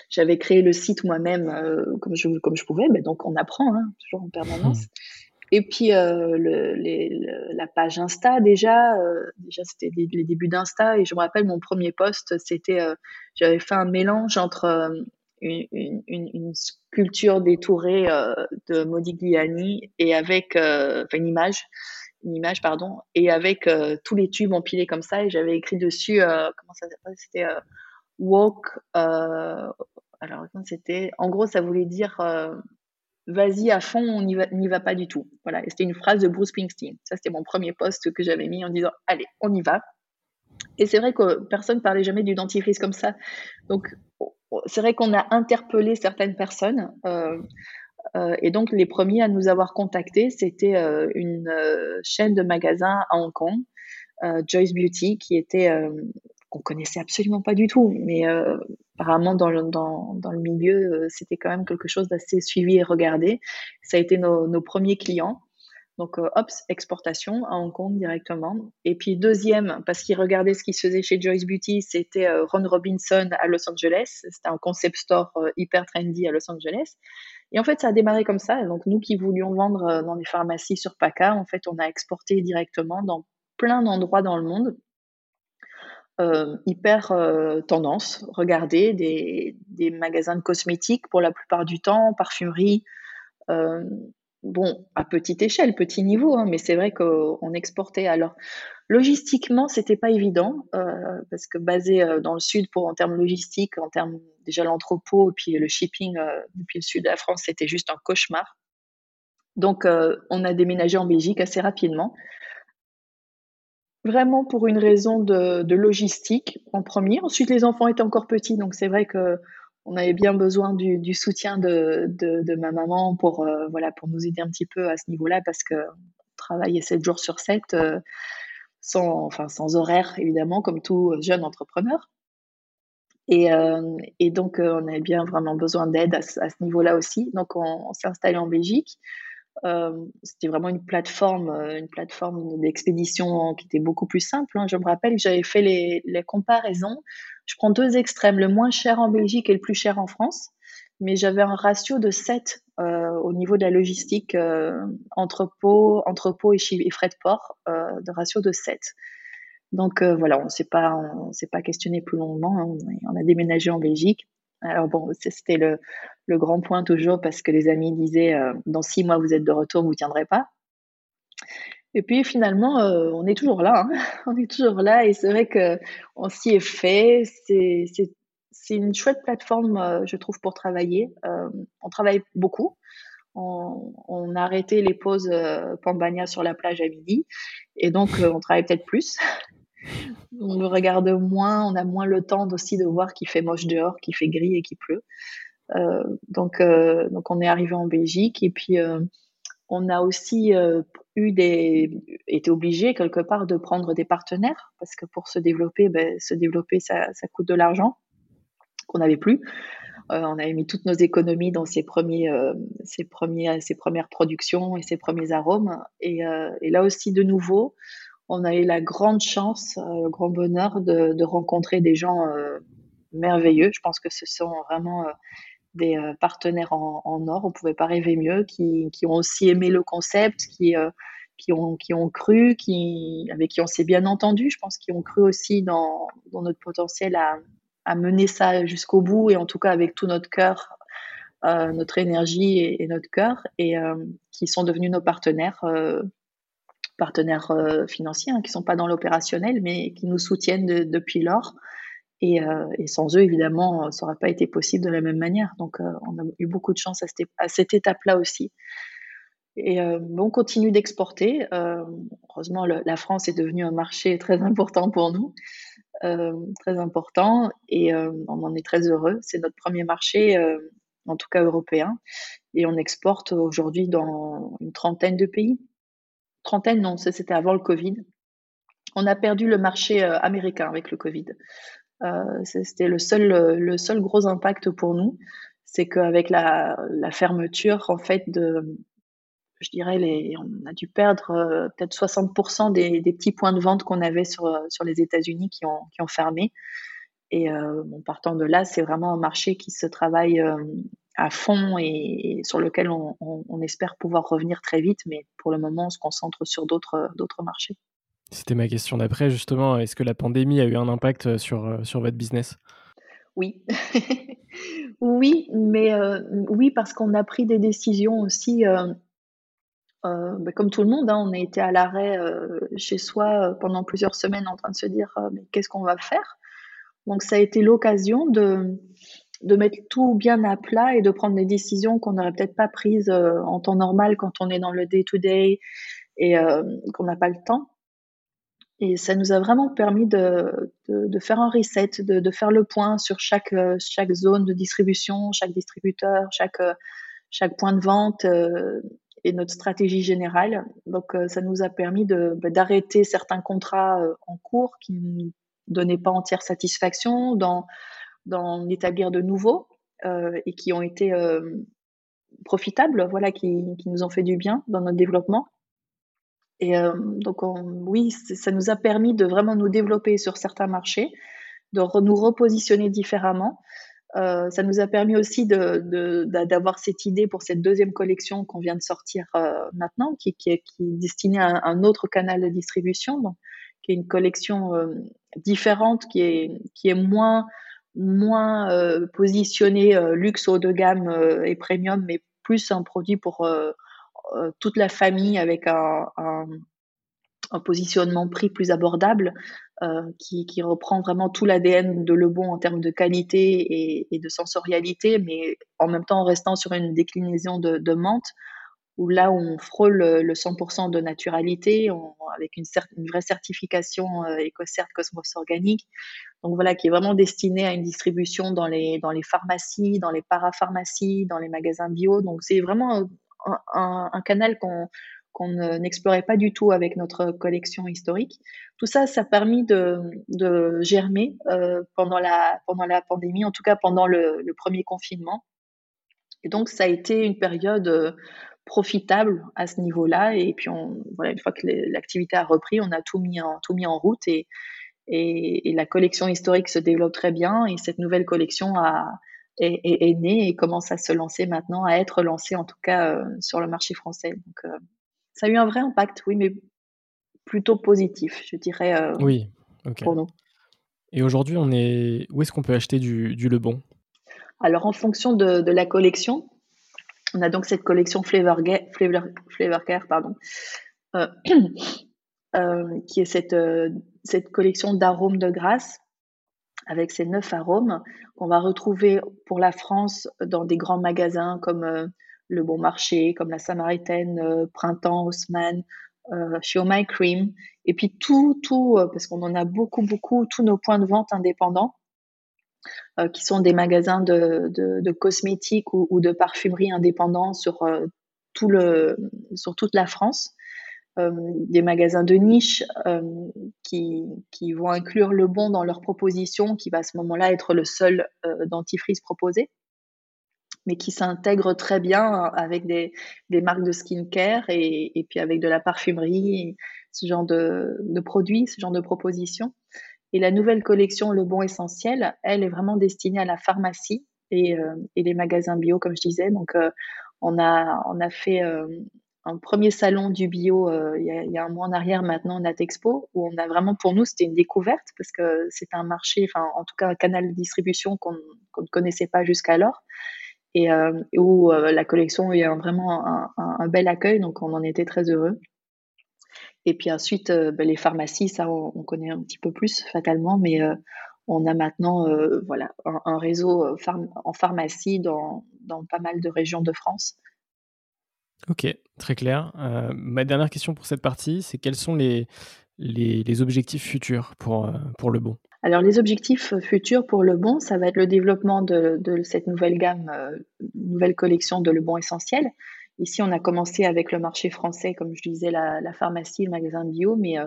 Speaker 2: j'avais créé le site moi-même comme, je, comme je pouvais. Ben donc on apprend, hein, toujours en permanence. Mmh. Et puis le, la page Insta déjà, déjà c'était les, débuts d'Insta. Et je me rappelle mon premier post, c'était, j'avais fait un mélange entre une, une, sculpture détourée euh, de Modigliani et avec euh, une image une image pardon et avec euh, tous les tubes empilés comme ça et j'avais écrit dessus comment ça s'appelle? C'était walk alors c'était? En gros ça voulait dire vas-y à fond on n'y va, pas du tout. Voilà c'était une phrase de Bruce Springsteen. Ça c'était mon premier post que j'avais mis en disant allez on y va. Et c'est vrai que personne ne parlait jamais du dentifrice comme ça. Donc c'est vrai qu'on a interpellé certaines personnes. Euh, euh, et donc, les premiers à nous avoir contactés, c'était euh, une chaîne de magasins à Hong Kong, Joyce Beauty, qui était qu'on connaissait absolument pas du tout, mais apparemment dans le, dans, dans le milieu, c'était quand même quelque chose d'assez suivi et regardé. Ça a été nos, nos premiers clients. Donc, euh, Ops, exportation à Hong Kong directement. Et puis, deuxième, parce qu'il regardait ce qui se faisait chez Joyce Beauty, c'était euh, Ron Robinson à Los Angeles. C'était un concept store euh, hyper trendy à Los Angeles. Et en fait, ça a démarré comme ça. Donc, nous qui voulions vendre dans des pharmacies sur PACA, en fait, on a exporté directement dans plein d'endroits dans le monde. Hyper tendance. Regardez des, des, magasins de cosmétiques pour la plupart du temps, parfumerie, bon, à petite échelle, petit niveau, hein, mais c'est vrai qu'on exportait. Alors, logistiquement, c'était pas évident euh, parce que basé euh, dans le sud, pour en termes logistiques, en termes déjà l'entrepôt et puis le shipping euh, depuis le sud de la France, c'était juste un cauchemar. Donc, on a déménagé en Belgique assez rapidement. Vraiment pour une raison de, logistique en premier. Ensuite, les enfants étaient encore petits, donc c'est vrai que on avait bien besoin du, soutien de, ma maman pour, euh, voilà, pour nous aider un petit peu à ce niveau-là parce que travaillait 7 jours sur 7 euh, sans, enfin, sans horaire, évidemment, comme tout jeune entrepreneur. Et, euh, donc, on avait bien vraiment besoin d'aide à, ce niveau-là aussi. Donc, on s'est installé en Belgique. Euh, c'était vraiment une plateforme, euh, une plateforme d'expédition qui était beaucoup plus simple. Hein. Je me rappelle que j'avais fait les, comparaisons. Je prends deux extrêmes, le moins cher en Belgique et le plus cher en France. Mais j'avais un ratio de 7 euh, au niveau de la logistique, euh, entrepôt, entrepôt et, frais de port, euh, de ratio de 7. Donc voilà, on ne s'est pas, on s'est pas questionné plus longuement. Hein. On, a déménagé en Belgique. Alors bon, c'était le, grand point toujours parce que les amis disaient euh, dans six mois vous êtes de retour, vous tiendrez pas. Et puis finalement, euh, on est toujours là. Hein. [LAUGHS] on est toujours là et c'est vrai que on s'y est fait. C'est c'est une chouette plateforme, euh, je trouve, pour travailler. on travaille beaucoup. On, on, a arrêté les pauses Pambania sur la plage à midi et donc on travaille peut-être plus [LAUGHS] on le regarde moins, on a moins le temps aussi de voir qu'il fait moche dehors, qu'il fait gris et qu'il pleut. Euh, donc, euh, donc on est arrivé en Belgique et puis euh, on a aussi eu des, été obligé quelque part de prendre des partenaires parce que pour se développer, ben, se développer ça, ça coûte de l'argent qu'on n'avait plus. on avait mis toutes nos économies dans ces premiers, ces premiers, ces premières productions et ces premiers arômes. Et, et là aussi de nouveau, on a eu la grande chance, euh, le grand bonheur de, rencontrer des gens euh, merveilleux. Je pense que ce sont vraiment euh, des partenaires en, or. On ne pouvait pas rêver mieux, qui, ont aussi aimé le concept, qui, qui, ont, qui ont cru, qui, avec qui on s'est bien entendu. Je pense qu'ils ont cru aussi dans, notre potentiel à, mener ça jusqu'au bout et en tout cas avec tout notre cœur, notre énergie et, notre cœur, et qui sont devenus nos partenaires partenaires euh, financiers hein, qui ne sont pas dans l'opérationnel, mais qui nous soutiennent depuis lors. Euh, et, sans eux, évidemment, ça n'aurait pas été possible de la même manière. Donc, euh, on a eu beaucoup de chance à cette étape-là aussi. Et on continue d'exporter. heureusement, la France est devenue un marché très important pour nous. très important et on en est très heureux. C'est notre premier marché, en tout cas européen, et on exporte aujourd'hui dans une trentaine de pays. Trentaine, non, c'était avant le Covid. On a perdu le marché américain avec le Covid. c'était le seul, le seul gros impact pour nous c'est qu'avec la, la, fermeture, en fait, de, je dirais, les, on a dû perdre euh, peut-être 60% des, petits points de vente qu'on avait sur, sur les États-Unis qui ont, qui ont fermé. Et euh, bon, partant de là, c'est vraiment un marché qui se travaille euh, à fond et, sur lequel on, on, on, espère pouvoir revenir très vite. Mais pour le moment, on se concentre sur d'autres, d'autres marchés.
Speaker 3: C'était ma question d'après, justement. Est-ce que la pandémie a eu un impact sur, sur votre business?
Speaker 2: Oui. [LAUGHS] oui, mais euh, oui, parce qu'on a pris des décisions aussi, euh, euh, bah, comme tout le monde, hein, on a été à l'arrêt chez soi pendant plusieurs semaines en train de se dire mais qu'est-ce qu'on va faire? Donc ça a été l'occasion de, de mettre tout bien à plat et de prendre des décisions qu'on n'aurait peut-être pas prises en temps normal quand on est dans le day-to-day et qu'on n'a pas le temps. Et ça nous a vraiment permis de, de, faire un reset, de, de, faire le point sur chaque, chaque zone de distribution, chaque distributeur, chaque, chaque point de vente euh, et notre stratégie générale. Donc, euh, ça nous a permis bah, d'arrêter certains contrats euh, en cours qui ne nous donnaient pas entière satisfaction, d'en établir de nouveaux et qui ont été profitables, voilà, qui, qui nous ont fait du bien dans notre développement. Et euh, donc, oui, ça nous a permis de vraiment nous développer sur certains marchés, de nous repositionner différemment. Euh, ça nous a permis aussi d'avoir de, cette idée pour cette deuxième collection qu'on vient de sortir euh, maintenant, qui, qui, est, destinée à un autre canal de distribution, donc, qui est une collection euh, différente, qui est, qui est moins, moins euh, positionnée euh, luxe haut de gamme et premium, mais plus un produit pour euh, toute la famille avec un, positionnement prix plus abordable euh, qui, reprend vraiment tout l'ADN de Le Bon en termes de qualité et, et, de sensorialité, mais en même temps en restant sur une déclinaison de, de menthe où là on frôle le 100% de naturalité, avec une, vraie certification euh, EcoCert Cosmos Organique. Donc voilà, qui est vraiment destiné à une distribution dans les, pharmacies, dans les parapharmacies, dans les magasins bio. Donc c'est vraiment un, canal qu'on n'explorait pas du tout avec notre collection historique. Tout ça, ça a permis de, germer euh, pendant, la, pandémie, en tout cas pendant le, le, premier confinement. Et donc, ça a été une période euh, profitable à ce niveau-là. Et puis, on, voilà, une fois que l'activité a repris, on a tout mis en, tout mis en route et, et, et, la collection historique se développe très bien. Et cette nouvelle collection a, est, est, est, né et commence à se lancer maintenant, à être lancé en tout cas euh, sur le marché français. Donc, euh, ça a eu un vrai impact, oui, mais plutôt positif, je dirais. Euh,
Speaker 3: oui. Pour nous. Et aujourd'hui, on est où est-ce qu'on peut acheter du, du Le Bon
Speaker 2: Alors, en fonction de, de, la collection, on a donc cette collection Flavor, Care, pardon, euh, [CLEARS THROAT] euh, qui est cette, cette collection d'arômes de grâce avec ces neuf arômes qu'on va retrouver pour la France dans des grands magasins comme euh, le Bon Marché, comme la Samaritaine, euh, Printemps, Haussmann, euh, chez Oh My Cream, et puis tout, tout, euh, parce qu'on en a beaucoup, beaucoup, tous nos points de vente indépendants, euh, qui sont des magasins de, de, cosmétiques ou, de parfumerie indépendants sur, tout le, sur toute la France. Euh, des magasins de niche euh, qui, qui, vont inclure le bon dans leur proposition, qui va à ce moment-là être le seul euh, dentifrice proposé, mais qui s'intègre très bien avec des, des, marques de skincare et, et puis avec de la parfumerie, ce genre de, de produits, ce genre de propositions. Et la nouvelle collection Le Bon Essentiel, elle est vraiment destinée à la pharmacie et, euh, les magasins bio, comme je disais. Donc, euh, on, a, on a fait euh, un premier salon du bio il, y a, un mois en arrière maintenant, Natexpo, où on a vraiment, pour nous, c'était une découverte parce que c'est un marché, enfin, en tout cas, un canal de distribution qu'on qu ne connaissait pas jusqu'alors et où la collection a eu vraiment un, bel accueil, donc on en était très heureux. Et puis ensuite, euh, ben, les pharmacies, ça, on, on, connaît un petit peu plus fatalement, mais euh, on a maintenant voilà, un, un réseau pharm en pharmacie dans, dans pas mal de régions de France.
Speaker 3: Ok, très clair. Euh, ma dernière question pour cette partie, c'est quels sont les, les, les objectifs futurs pour, euh, pour le bon?
Speaker 2: Alors, les objectifs futurs pour Le Bon, ça va être le développement de, cette nouvelle gamme, euh, nouvelle collection de Le Bon Essentiel. Ici, on a commencé avec le marché français, comme je disais, la, pharmacie, le magasin bio, mais euh,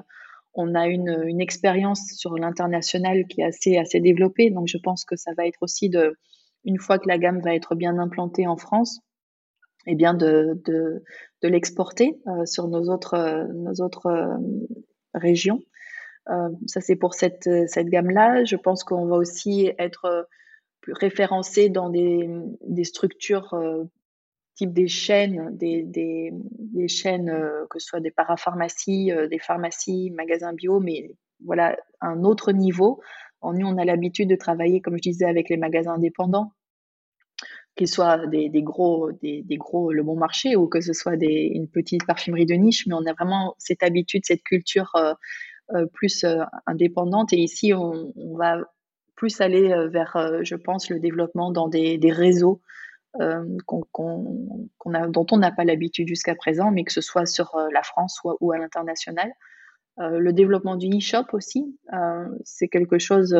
Speaker 2: on a une, expérience sur l'international qui est assez, développée. Donc, je pense que ça va être aussi de, une fois que la gamme va être bien implantée en France, eh bien de, l'exporter euh, sur nos autres, autres régions. Euh, ça, c'est pour cette, gamme-là. Je pense qu'on va aussi être euh, référencé dans des, structures euh, type des chaînes, des, des, chaînes, que ce soit des parapharmacies, des pharmacies, magasins bio, mais voilà, un autre niveau. Nous, on a l'habitude de travailler, comme je disais, avec les magasins indépendants, qu'ils soient des, des gros, des, gros Le Bon Marché ou que ce soit une petite parfumerie de niche, mais on a vraiment cette habitude, cette culture euh, plus euh, indépendante. Et ici, on, va plus aller euh, vers, je pense, le développement dans des, réseaux a, dont on n'a pas l'habitude jusqu'à présent, mais que ce soit sur la France ou, à l'international. le développement du e-shop aussi, c'est quelque chose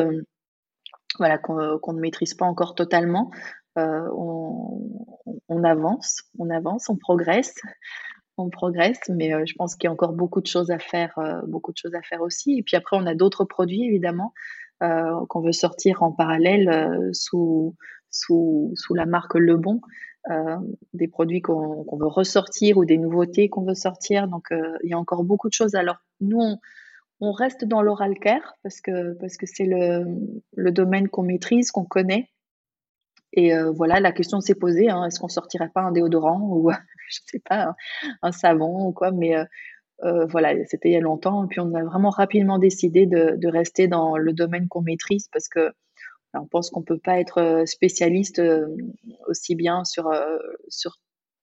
Speaker 2: voilà, qu'on ne maîtrise pas encore totalement. on, avance, on avance, on progresse [LAUGHS] on progresse, mais euh, je pense qu'il y a encore beaucoup de choses à faire, euh, beaucoup de choses à faire aussi. Et puis après, on a d'autres produits évidemment euh, qu'on veut sortir en parallèle sous, sous, sous la marque Le Bon, des produits qu'on veut ressortir ou des nouveautés qu'on veut sortir. Donc il y a encore beaucoup de choses. Alors nous, on, reste dans l'oral care parce que parce que c'est le, le domaine qu'on maîtrise, qu'on connaît. Et voilà, la question s'est posée hein, est-ce qu'on sortirait pas un déodorant ou [LAUGHS] je sais pas, un, savon ou quoi, mais euh, euh, voilà, c'était il y a longtemps. Et puis on a vraiment rapidement décidé de, rester dans le domaine qu'on maîtrise parce que on pense qu'on peut pas être euh, spécialiste aussi bien sur sur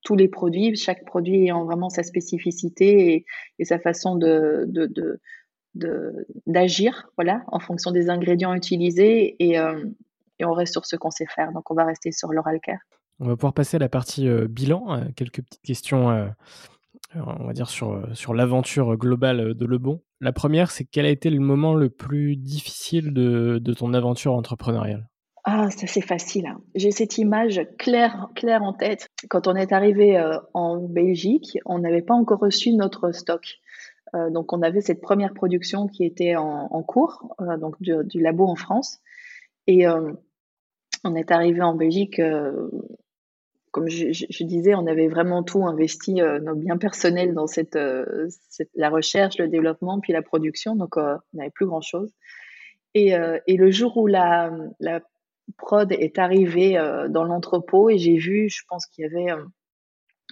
Speaker 2: tous les produits, chaque produit ayant vraiment sa spécificité et, sa façon de, d'agir, voilà, en fonction des ingrédients utilisés et, et on reste sur ce qu'on sait faire. Donc on va rester sur l'oral care.
Speaker 3: On va pouvoir passer à la partie bilan. quelques petites questions, on va dire, sur, sur l'aventure globale de Lebon. La première, c'est quel a été le moment le plus difficile de, de ton aventure entrepreneuriale?
Speaker 2: Ah, ça c'est facile. Hein. J'ai cette image claire, claire en tête. Quand on est arrivé en Belgique, on n'avait pas encore reçu notre stock. donc on avait cette première production qui était en, cours, donc du, labo en France. Et on est arrivé en Belgique comme je, disais, on avait vraiment tout investi, euh, nos biens personnels dans euh, cette, la recherche, le développement, puis la production. Donc, euh, on n'avait plus grand-chose. Et, le jour où la, prod est arrivée dans l'entrepôt et j'ai vu, je pense qu'il y avait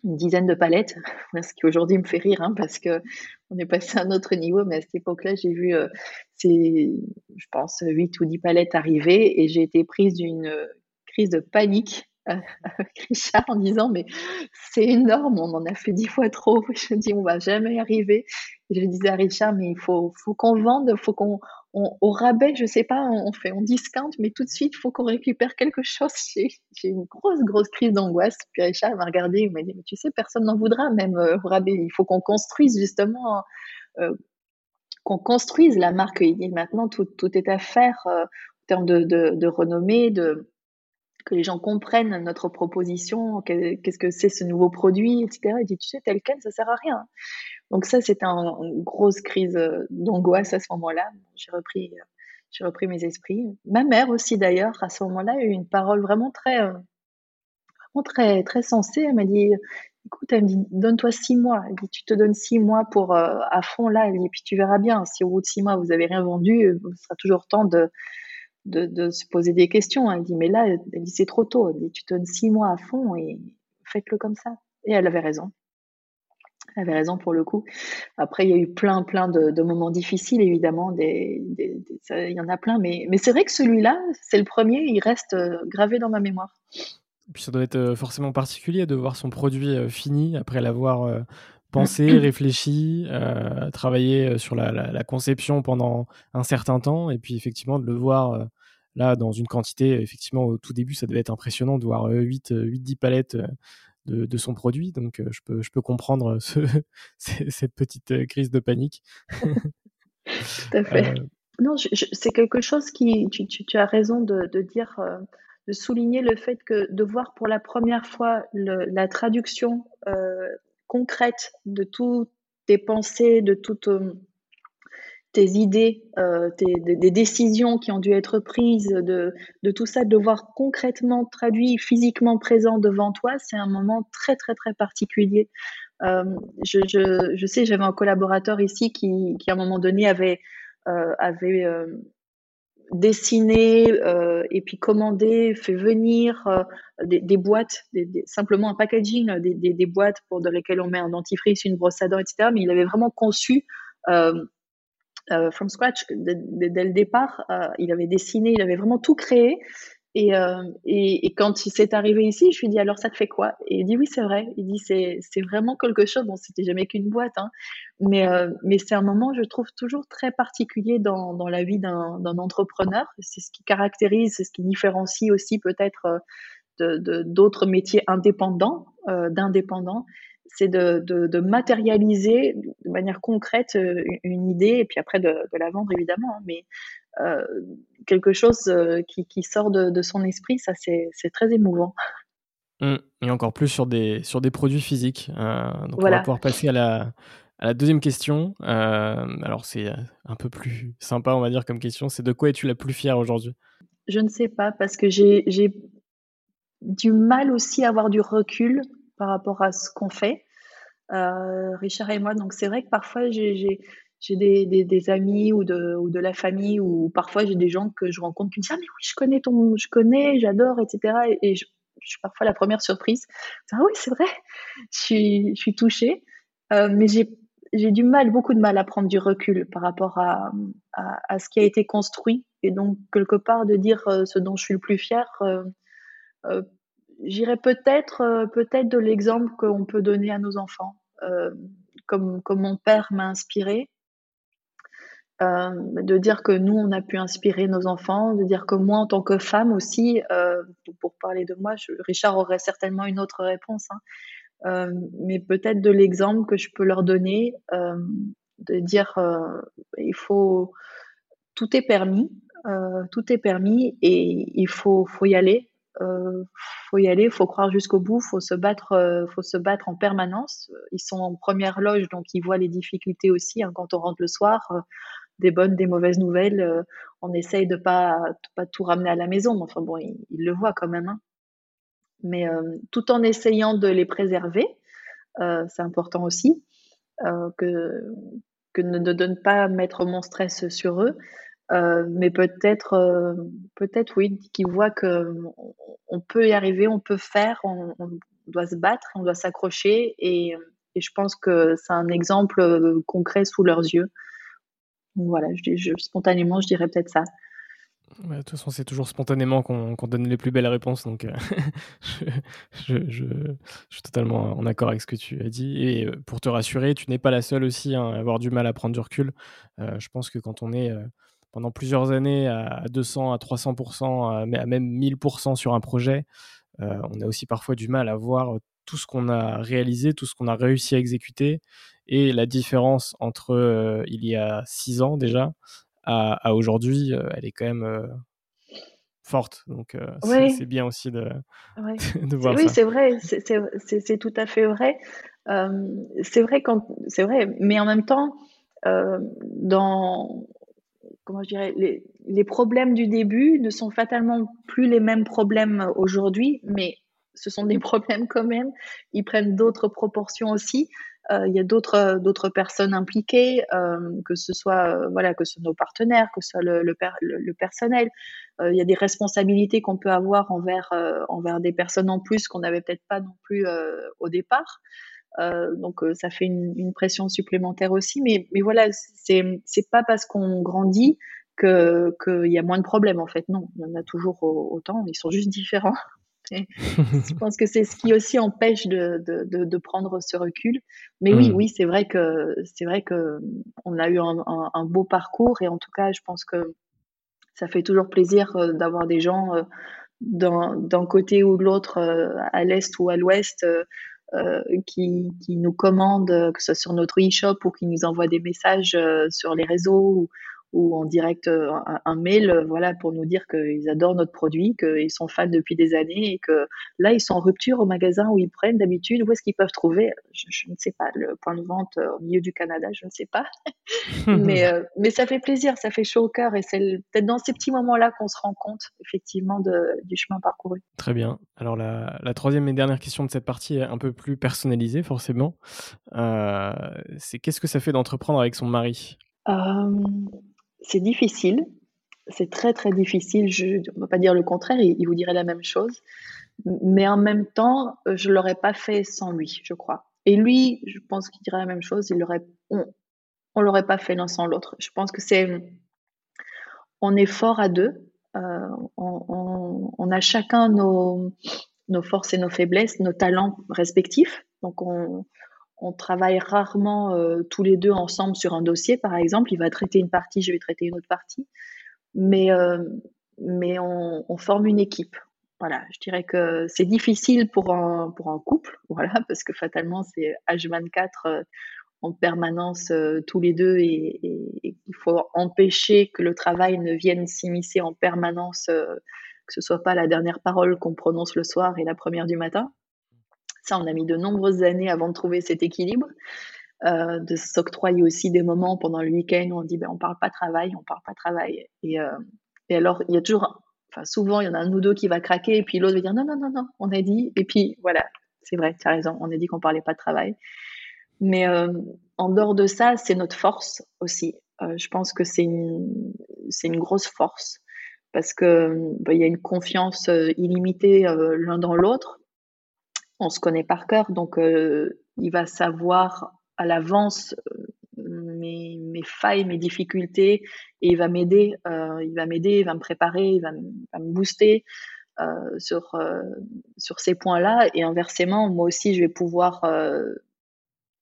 Speaker 2: une dizaine de palettes, [LAUGHS] ce qui aujourd'hui me fait rire hein, parce que on est passé à un autre niveau, mais à cette époque-là, j'ai vu ces, je pense, 8 ou 10 palettes arriver et j'ai été prise d'une crise de panique [LAUGHS] avec Richard en disant mais c'est énorme, on en a fait dix fois trop. [LAUGHS] Je dis on va jamais y arriver. je disais à Richard mais il faut, faut qu'on vende, faut qu'on au rabais, je sais pas, on fait on discount, mais tout de suite il faut qu'on récupère quelque chose. [LAUGHS] J'ai une grosse grosse crise d'angoisse. Puis Richard m'a regardé, il m'a dit mais tu sais personne n'en voudra même euh, au rabais. Il faut qu'on construise justement. Euh, qu'on construise la marque. Dit maintenant tout, tout est à faire euh, en termes de, de, de renommée, de, que les gens comprennent notre proposition, qu'est-ce que c'est ce nouveau produit, etc. Il dit, tu sais, tel quel, ça sert à rien. Donc ça, c'était une grosse crise d'angoisse à ce moment-là. J'ai repris, j'ai repris mes esprits. Ma mère aussi, d'ailleurs, à ce moment-là, a eu une parole vraiment très, vraiment très, très sensée. Elle m'a dit, écoute, elle me dit, donne-toi six mois. Elle dit, tu te donnes six mois pour à fond là. Elle dit, puis tu verras bien. Si au bout de six mois vous avez rien vendu, ce sera toujours temps de de, se poser des questions. Elle dit, mais là, c'est trop tôt. Elle dit, tu te donnes six mois à fond et faites-le comme ça. Et elle avait raison. Elle avait raison pour le coup. Après, il y a eu plein, plein de, moments difficiles, évidemment. Des, il y en a plein, mais, mais c'est vrai que celui-là, c'est le premier, il reste euh, gravé dans ma mémoire.
Speaker 3: puis ça doit être euh, forcément particulier de voir son produit euh, fini après l'avoir penser, réfléchi, euh, travailler euh, sur la, conception pendant un certain temps, et puis effectivement de le voir euh, là dans une quantité, effectivement au tout début ça devait être impressionnant de voir 8, 10 palettes de, son produit, donc je, peux, je peux comprendre [LAUGHS] cette petite crise de panique.
Speaker 2: tout à fait. Non, c'est quelque chose qui, tu, as raison de, dire, euh, de souligner le fait que de voir pour la première fois la traduction euh, concrète de toutes tes pensées, de toutes euh, tes idées, des, décisions qui ont dû être prises, de, de, tout ça, de voir concrètement traduit, physiquement présent devant toi, c'est un moment très très très particulier. Je, je, je, sais, j'avais un collaborateur ici qui, qui à un moment donné avait euh, avait euh, dessiné euh, et puis commandé, fait venir des, boîtes, simplement un packaging, des, des, boîtes pour dans lesquelles on met un dentifrice, une brosse à dents, etc. Mais il avait vraiment conçu from scratch dès, le départ. il avait dessiné, il avait vraiment tout créé. Et, euh, et, et, quand il s'est arrivé ici, je lui ai dit alors ça te fait quoi? Et il dit oui c'est vrai. Il dit c'est vraiment quelque chose. Bon c'était jamais qu'une boîte, hein, mais euh, mais c'est un moment je trouve toujours très particulier dans dans la vie d'un d'un entrepreneur. C'est ce qui caractérise, c'est ce qui différencie aussi peut-être euh, de d'autres métiers indépendants, euh, d'indépendants. C'est de, de, de, matérialiser de manière concrète euh, une idée et puis après de, de la vendre évidemment. Hein, mais euh, quelque chose euh, qui, qui, sort de, son esprit, ça c'est très émouvant.
Speaker 3: Mmh. Et encore plus sur des, sur des produits physiques. Euh, donc on va pouvoir passer à la, à la deuxième question. alors c'est un peu plus sympa, on va dire, comme question. C'est de quoi es-tu la plus fière aujourd'hui?
Speaker 2: Je ne sais pas, parce que j'ai du mal aussi à avoir du recul par rapport à ce qu'on fait. Richard et moi, donc c'est vrai que parfois j'ai des, des, des, amis ou de, ou de la famille ou parfois j'ai des gens que je rencontre qui me disent ah mais oui je connais ton je connais j'adore etc et, je, suis parfois la première surprise. Ah oui c'est vrai. Je suis, suis touchée. Euh, mais j'ai du mal beaucoup de mal à prendre du recul par rapport à, à, ce qui a été construit. Et donc quelque part de dire euh, ce dont je suis le plus fière euh, euh j'irais peut-être euh, peut-être de l'exemple qu'on peut donner à nos enfants comme, comme mon père m'a inspiré euh, de dire que nous, on a pu inspirer nos enfants, de dire que moi, en tant que femme aussi, euh, pour, parler de moi, Richard aurait certainement une autre réponse, hein. euh, mais peut-être de l'exemple que je peux leur donner, de dire il faut, tout est permis, tout est permis et il faut, faut y aller. Faut y aller, faut croire jusqu'au bout, faut se battre, faut se battre en permanence. Ils sont en première loge, donc ils voient les difficultés aussi. Hein, quand on rentre le soir, des bonnes, des mauvaises nouvelles. Euh, on essaye de pas, pas tout ramener à la maison, mais enfin bon, ils, le voient quand même. Hein. Mais euh, tout en essayant de les préserver, euh, c'est important aussi que, que ne, donne pas mettre mon stress sur eux. Mais peut-être, peut-être oui, qu'ils voient que on peut y arriver, on peut faire, on, doit se battre, on doit s'accrocher, et, je pense que c'est un exemple concret sous leurs yeux voilà, je, spontanément, je dirais peut-être ça.
Speaker 3: de toute façon, c'est toujours spontanément qu'on donne les plus belles réponses, donc euh, [LAUGHS] je, je, suis totalement en accord avec ce que tu as dit. Et euh, pour te rassurer, tu n'es pas la seule aussi hein, à avoir du mal à prendre du recul. Euh, je pense que quand on est pendant plusieurs années à 200, à 300%, à même 1000% sur un projet, on a aussi parfois du mal à voir tout ce qu'on a réalisé, tout ce qu'on a réussi à exécuter, et la différence entre euh, il y a six ans déjà à, aujourd'hui, euh, elle est quand même euh, forte. Donc c'est bien aussi de, [LAUGHS] de voir
Speaker 2: oui, ça. Oui, c'est vrai, c'est tout à fait vrai. c'est vrai quand c'est vrai, mais en même temps, dans comment je dirais, les, les, problèmes du début ne sont fatalement plus les mêmes problèmes aujourd'hui, mais ce sont des [LAUGHS] problèmes quand même. Ils prennent d'autres proportions aussi. Euh, il y a d'autres personnes impliquées, euh, que ce soit euh, voilà que ce soit nos partenaires, que ce soit le, le, le, personnel. il y a des responsabilités qu'on peut avoir envers envers des personnes en plus qu'on n'avait peut-être pas non plus au départ. Donc ça fait une, une, pression supplémentaire aussi. Mais mais voilà, c'est c'est pas parce qu'on grandit que qu'il y a moins de problèmes en fait. Non, il y en a toujours autant. Ils sont juste différents. [LAUGHS] je pense que c'est ce qui aussi empêche de, de, de, prendre ce recul. Mais oui, mm. oui, c'est vrai que c'est vrai que on a eu un, un, beau parcours et en tout cas, je pense que ça fait toujours plaisir euh, d'avoir des gens euh, d'un côté ou de l'autre, euh, à l'est ou à l'ouest, qui, qui, nous commandent, que ce soit sur notre e-shop ou qui nous envoient des messages sur les réseaux en direct euh, un, mail euh, voilà pour nous dire qu'ils adorent notre produit, qu'ils sont fans depuis des années et que là ils sont en rupture au magasin où ils prennent d'habitude. Où est-ce qu'ils peuvent trouver je, ne sais pas le point de vente euh, au milieu du Canada, je ne sais pas. [LAUGHS] mais mais ça fait plaisir, ça fait chaud au cœur et c'est peut-être dans ces petits moments-là qu'on se rend compte effectivement de, du chemin parcouru.
Speaker 3: Très bien. Alors la, la, troisième et dernière question de cette partie est un peu plus personnalisée forcément. c'est qu'est-ce que ça fait d'entreprendre avec son mari?
Speaker 2: C'est difficile. C'est très, très difficile. Je ne vais pas dire le contraire, il, vous dirait la même chose. Mais en même temps, je ne l'aurais pas fait sans lui, je crois. Et lui, je pense qu'il dirait la même chose. Il on ne l'aurait pas fait l'un sans l'autre. Je pense que c'est. On est fort à deux. Euh, on, a chacun nos, nos forces et nos faiblesses, nos talents respectifs. Donc, on, on travaille rarement euh, tous les deux ensemble sur un dossier, par exemple. Il va traiter une partie, je vais traiter une autre partie. Mais, euh, mais on, forme une équipe. Voilà, je dirais que c'est difficile pour un, pour un couple, [LAUGHS] voilà, parce que fatalement, c'est H24 euh, en permanence tous les deux et, il faut empêcher que le travail ne vienne s'immiscer en permanence, que ce soit pas la dernière parole qu'on prononce le soir et la première du matin. Ça, on a mis de nombreuses années avant de trouver cet équilibre, euh, de s'octroyer aussi des moments pendant le week-end où on dit ben, on parle pas travail, on parle pas travail. Et, euh, et alors, il y a toujours, enfin, souvent, il y en a un ou deux qui va craquer, et puis l'autre va dire non, non, non, non, on a dit. Et puis voilà, c'est vrai, tu as raison, on a dit qu'on parlait pas de travail. Mais euh, en dehors de ça, c'est notre force aussi. je pense que c'est une, une grosse force parce que ben, y a une confiance illimitée l'un dans l'autre on se connaît par cœur, donc euh, il va savoir à l'avance euh, mes, failles, mes difficultés, et il va m'aider, euh, il va m'aider, va me préparer, il va, me booster sur, sur ces points-là. Et inversement, moi aussi, je vais pouvoir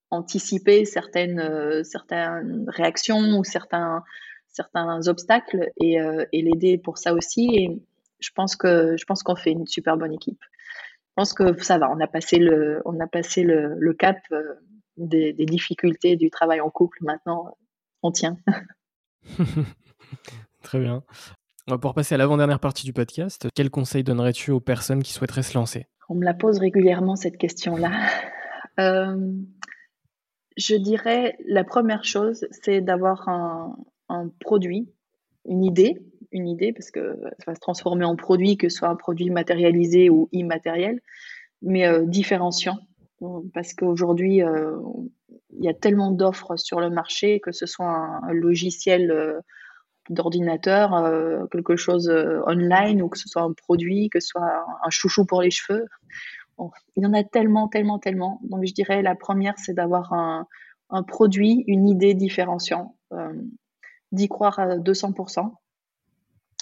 Speaker 2: anticiper certaines, certaines réactions ou certains, certains obstacles et, et l'aider pour ça aussi. Et je pense je pense qu'on fait une super bonne équipe pense que ça va, on a passé le, on a passé le, cap euh, des, difficultés du travail en couple. Maintenant, on tient. [LAUGHS]
Speaker 3: Très bien. On va pouvoir passer à l'avant-dernière partie du podcast. Quel conseil donnerais-tu aux personnes qui souhaiteraient se lancer?
Speaker 2: On me la pose régulièrement, cette question-là. [LAUGHS] Euh, je dirais, la première chose, c'est d'avoir un, un, produit, une idée, une idée, parce que ça va se transformer en produit, que ce soit un produit matérialisé ou immatériel, mais euh, différenciant. Parce qu'aujourd'hui, euh, il y a tellement d'offres sur le marché, que ce soit un, logiciel euh, d'ordinateur, quelque chose online, ou que ce soit un produit, que ce soit un, chouchou pour les cheveux. il y en a tellement, tellement, tellement. Donc je dirais la première, c'est d'avoir un, un, produit, une idée différenciant, d'y croire à 200%,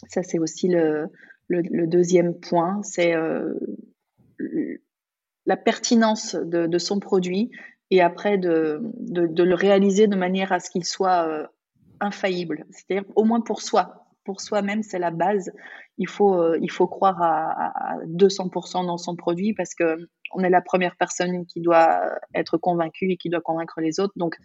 Speaker 2: ça, c'est aussi le, deuxième point, c'est euh, la pertinence de, son produit et après de, le réaliser de manière à ce qu'il soit euh, infaillible. C'est-à-dire au moins pour soi. Pour soi-même, c'est la base. Il faut, euh, il faut croire à, à 200% dans son produit parce que on est la première personne qui doit être convaincue et qui doit convaincre les autres. Donc,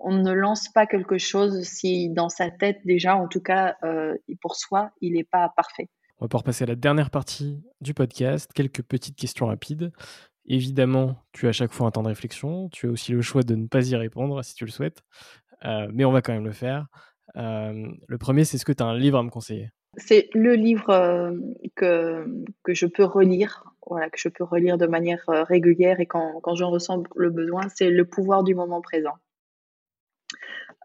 Speaker 2: on ne lance pas quelque chose si dans sa tête déjà, en tout cas euh, pour soi, il n'est pas parfait.
Speaker 3: On va pouvoir passer à la dernière partie du podcast. Quelques petites questions rapides. Évidemment, tu as à chaque fois un temps de réflexion. Tu as aussi le choix de ne pas y répondre si tu le souhaites. Euh, mais on va quand même le faire. Euh, le premier, c'est est-ce que tu as un livre à me conseiller
Speaker 2: C'est le livre que, que je peux relire, voilà, que je peux relire de manière régulière et quand, quand j'en ressens le besoin. C'est Le pouvoir du moment présent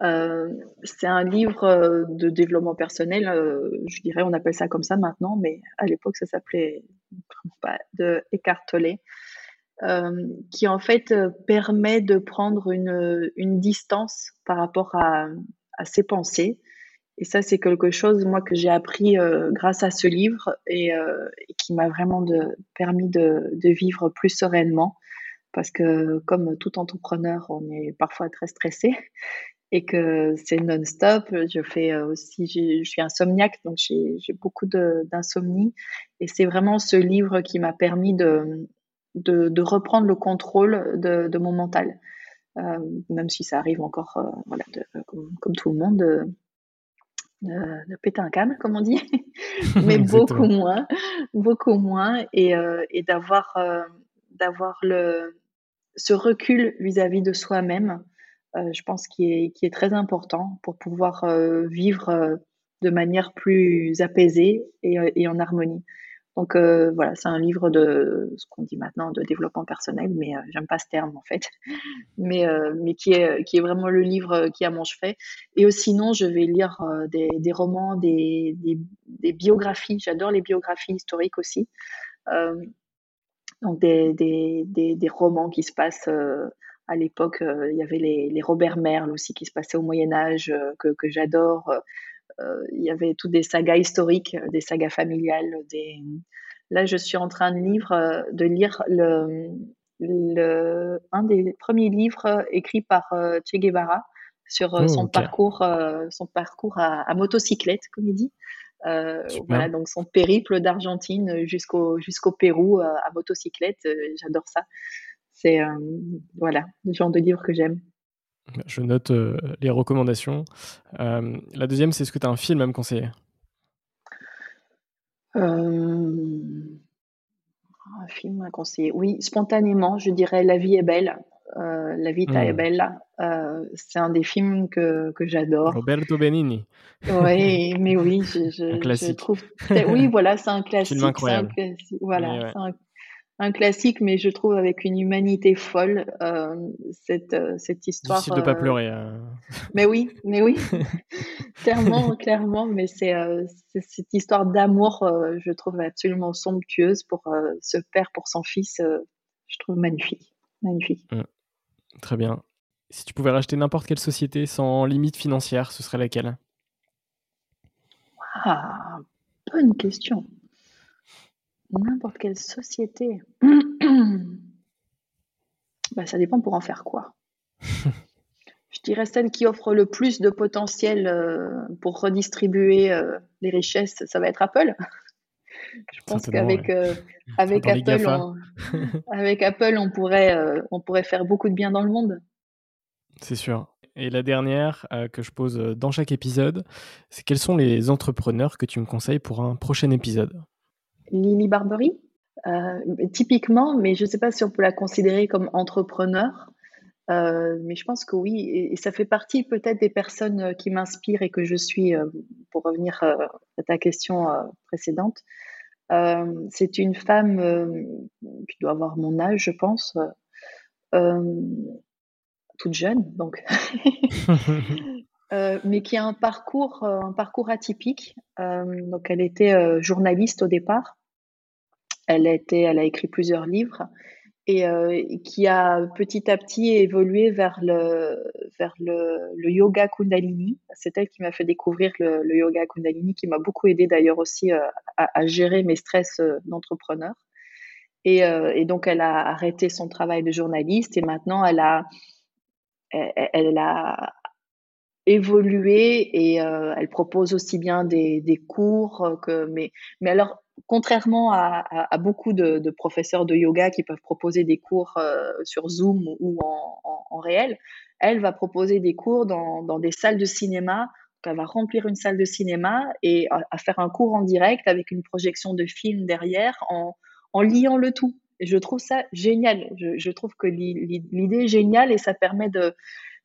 Speaker 2: euh, c'est un livre euh, de développement personnel, euh, je dirais, on appelle ça comme ça maintenant, mais à l'époque ça s'appelait [LAUGHS] de Eckhart Tolle, qui en fait permet de prendre une, une distance par rapport à, à, ses pensées. Et ça, c'est quelque chose, moi, que j'ai appris grâce à ce livre et, qui m'a vraiment permis de, de, vivre plus sereinement. Parce que, comme tout entrepreneur, on est parfois très stressé et que c'est non-stop. Je fais euh, aussi, je suis insomniaque, donc j'ai beaucoup d'insomnie. Et c'est vraiment ce livre qui m'a permis de, de, reprendre le contrôle de, de mon mental. Euh, même si ça arrive encore, euh, voilà, comme, comme, tout le monde, de, péter un câble, comme on dit, [LAUGHS] mais beaucoup moins, beaucoup moins, et, et d'avoir d'avoir le ce recul vis-à-vis de soi-même, je pense qui est qui est très important pour pouvoir vivre de manière plus apaisée et, et en harmonie. Donc euh, voilà, c'est un livre de ce qu'on dit maintenant de développement personnel, mais euh, j'aime pas ce terme en fait, [LAUGHS] mais euh, mais qui est qui est vraiment le livre qui a mon chevet. Et sinon, je vais lire des, des, romans, des, des, des biographies. J'adore les biographies historiques aussi. donc des, romans qui se passent à l'époque. il y avait les, les Robert Merle aussi qui se passaient au Moyen Âge que, que j'adore. Euh, il y avait toutes des sagas historiques, des sagas familiales. Des... Là, je suis en train de, lire, euh, de lire le, le, un des premiers livres écrits par euh, Che Guevara sur oh, son parcours, son parcours à, motocyclette, comme il dit. voilà, donc son périple d'Argentine jusqu'au jusqu'au Pérou à motocyclette. J'adore ça. C'est voilà le genre de livre que j'aime.
Speaker 3: Je note euh, les recommandations. Euh, la deuxième, c'est est-ce que tu as un film à me conseiller?
Speaker 2: Euh, Un film à conseiller. Oui, spontanément, je dirais La vie est belle. La vita est hmm. belle. c'est un des films que, que j'adore.
Speaker 3: Roberto Benigni.
Speaker 2: Oui, [LAUGHS] mais oui, je, je, trouve. Oui, voilà, c'est un [LAUGHS] classique. Film
Speaker 3: incroyable.
Speaker 2: Voilà, c'est un un classique, mais je trouve avec une humanité folle euh, cette, euh, cette histoire.
Speaker 3: Difficile de pas euh, pleurer. Hein. [LAUGHS]
Speaker 2: Mais oui, mais oui, [LAUGHS] clairement, clairement. Mais c'est cette histoire d'amour, je trouve absolument somptueuse pour ce père pour son fils. je trouve magnifique, magnifique. Mmh.
Speaker 3: Très bien. Si tu pouvais racheter n'importe quelle société sans limite financière, ce serait laquelle?
Speaker 2: Ah, bonne question. N'importe quelle société. [CLEARS THROAT] bah, ça dépend pour en faire quoi. [LAUGHS] Je dirais celle qui offre le plus de potentiel euh, pour redistribuer euh, les richesses, ça va être Apple. [LAUGHS] Je pense qu'avec euh, avec Apple, on, [LAUGHS] avec Apple, on pourrait, on pourrait faire beaucoup de bien dans le monde.
Speaker 3: C'est sûr. Et la dernière que je pose dans chaque épisode, c'est quels sont les entrepreneurs que tu me conseilles pour un prochain épisode?
Speaker 2: Lily Barbery, euh, typiquement, mais je ne sais pas si on peut la considérer comme entrepreneur. Euh, mais je pense que oui, et, ça fait partie peut-être des personnes euh, qui m'inspirent et que je suis, pour revenir à ta question précédente, c'est une femme qui doit avoir mon âge, je pense, toute jeune, donc, [LAUGHS] mais qui a un parcours, un parcours atypique. donc, elle était journaliste au départ. Elle a, été, elle a écrit plusieurs livres et euh, qui a petit à petit évolué vers le, vers le, yoga Kundalini. C'est elle qui m'a fait découvrir le, yoga Kundalini, qui m'a beaucoup aidé d'ailleurs aussi euh, à, gérer mes stress euh, d'entrepreneur. Et, euh, donc, elle a arrêté son travail de journaliste et maintenant, elle a, elle a évolué et euh, elle propose aussi bien des, des cours que mais mais alors contrairement à, à, beaucoup de, professeurs de yoga qui peuvent proposer des cours euh, sur Zoom ou en, en, réel, elle va proposer des cours dans, dans des salles de cinéma. Donc elle va remplir une salle de cinéma et à, faire un cours en direct avec une projection de film derrière en, en liant le tout. Je trouve ça génial. Je, je trouve que l'idée est géniale et ça permet de,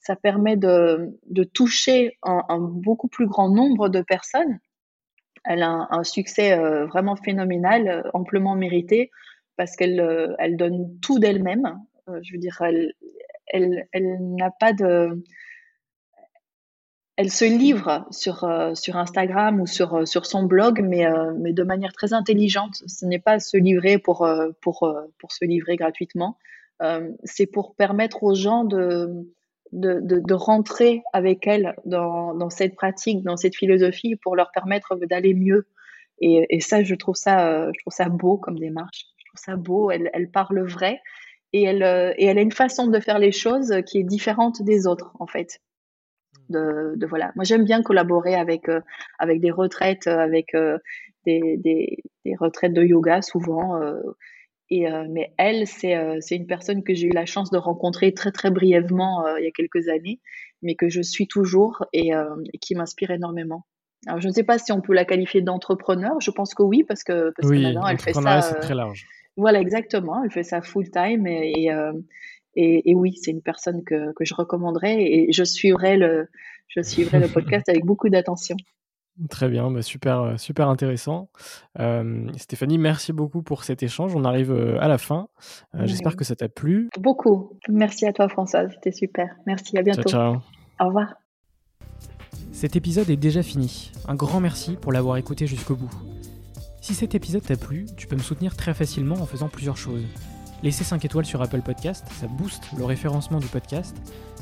Speaker 2: ça permet de, toucher un, beaucoup plus grand nombre de personnes elle a un, succès euh, vraiment phénoménal, euh, amplement mérité, parce qu'elle euh, donne tout d'elle-même. je veux dire, elle, n'a pas de. Elle se livre sur, Instagram ou sur, son blog, mais, de manière très intelligente. Ce n'est pas se livrer pour se livrer gratuitement. c'est pour permettre aux gens de, de, de, rentrer avec elles dans, dans, cette pratique, dans cette philosophie pour leur permettre d'aller mieux. Et, et, ça, je trouve ça, euh, je trouve ça beau comme démarche. Je trouve ça beau. Elle, elle parle vrai et elle, euh, et elle a une façon de faire les choses qui est différente des autres, en fait. De, voilà. Moi, j'aime bien collaborer avec, euh, avec des retraites, avec des, des, retraites de yoga souvent et, euh, mais elle, euh, c'est une personne que j'ai eu la chance de rencontrer très très brièvement euh, il y a quelques années, mais que je suis toujours et, et qui m'inspire énormément. Alors, je ne sais pas si on peut la qualifier d'entrepreneur. Je pense que oui, parce que, parce
Speaker 1: oui,
Speaker 2: que maintenant, elle fait
Speaker 1: ça.
Speaker 2: c'est
Speaker 1: très large.
Speaker 2: Voilà, exactement. Elle fait ça full time et, et, et, oui, c'est une personne que, que je recommanderais et je suivrai le, je suivrai le [LAUGHS] podcast avec beaucoup d'attention.
Speaker 1: Très bien, bah, super, euh, super intéressant. Stéphanie, merci beaucoup pour cet échange. On arrive euh, à la fin. Euh, j'espère que ça t'a plu.
Speaker 2: Beaucoup. Merci à toi, Françoise. C'était super. Merci. À bientôt.
Speaker 1: Ciao, ciao.
Speaker 2: Au revoir.
Speaker 1: Cet épisode est déjà fini. Un grand merci pour l'avoir écouté jusqu'au bout. Si cet épisode t'a plu, tu peux me soutenir très facilement en faisant plusieurs choses. Laisser 5 étoiles sur Apple Podcast, ça booste le référencement du podcast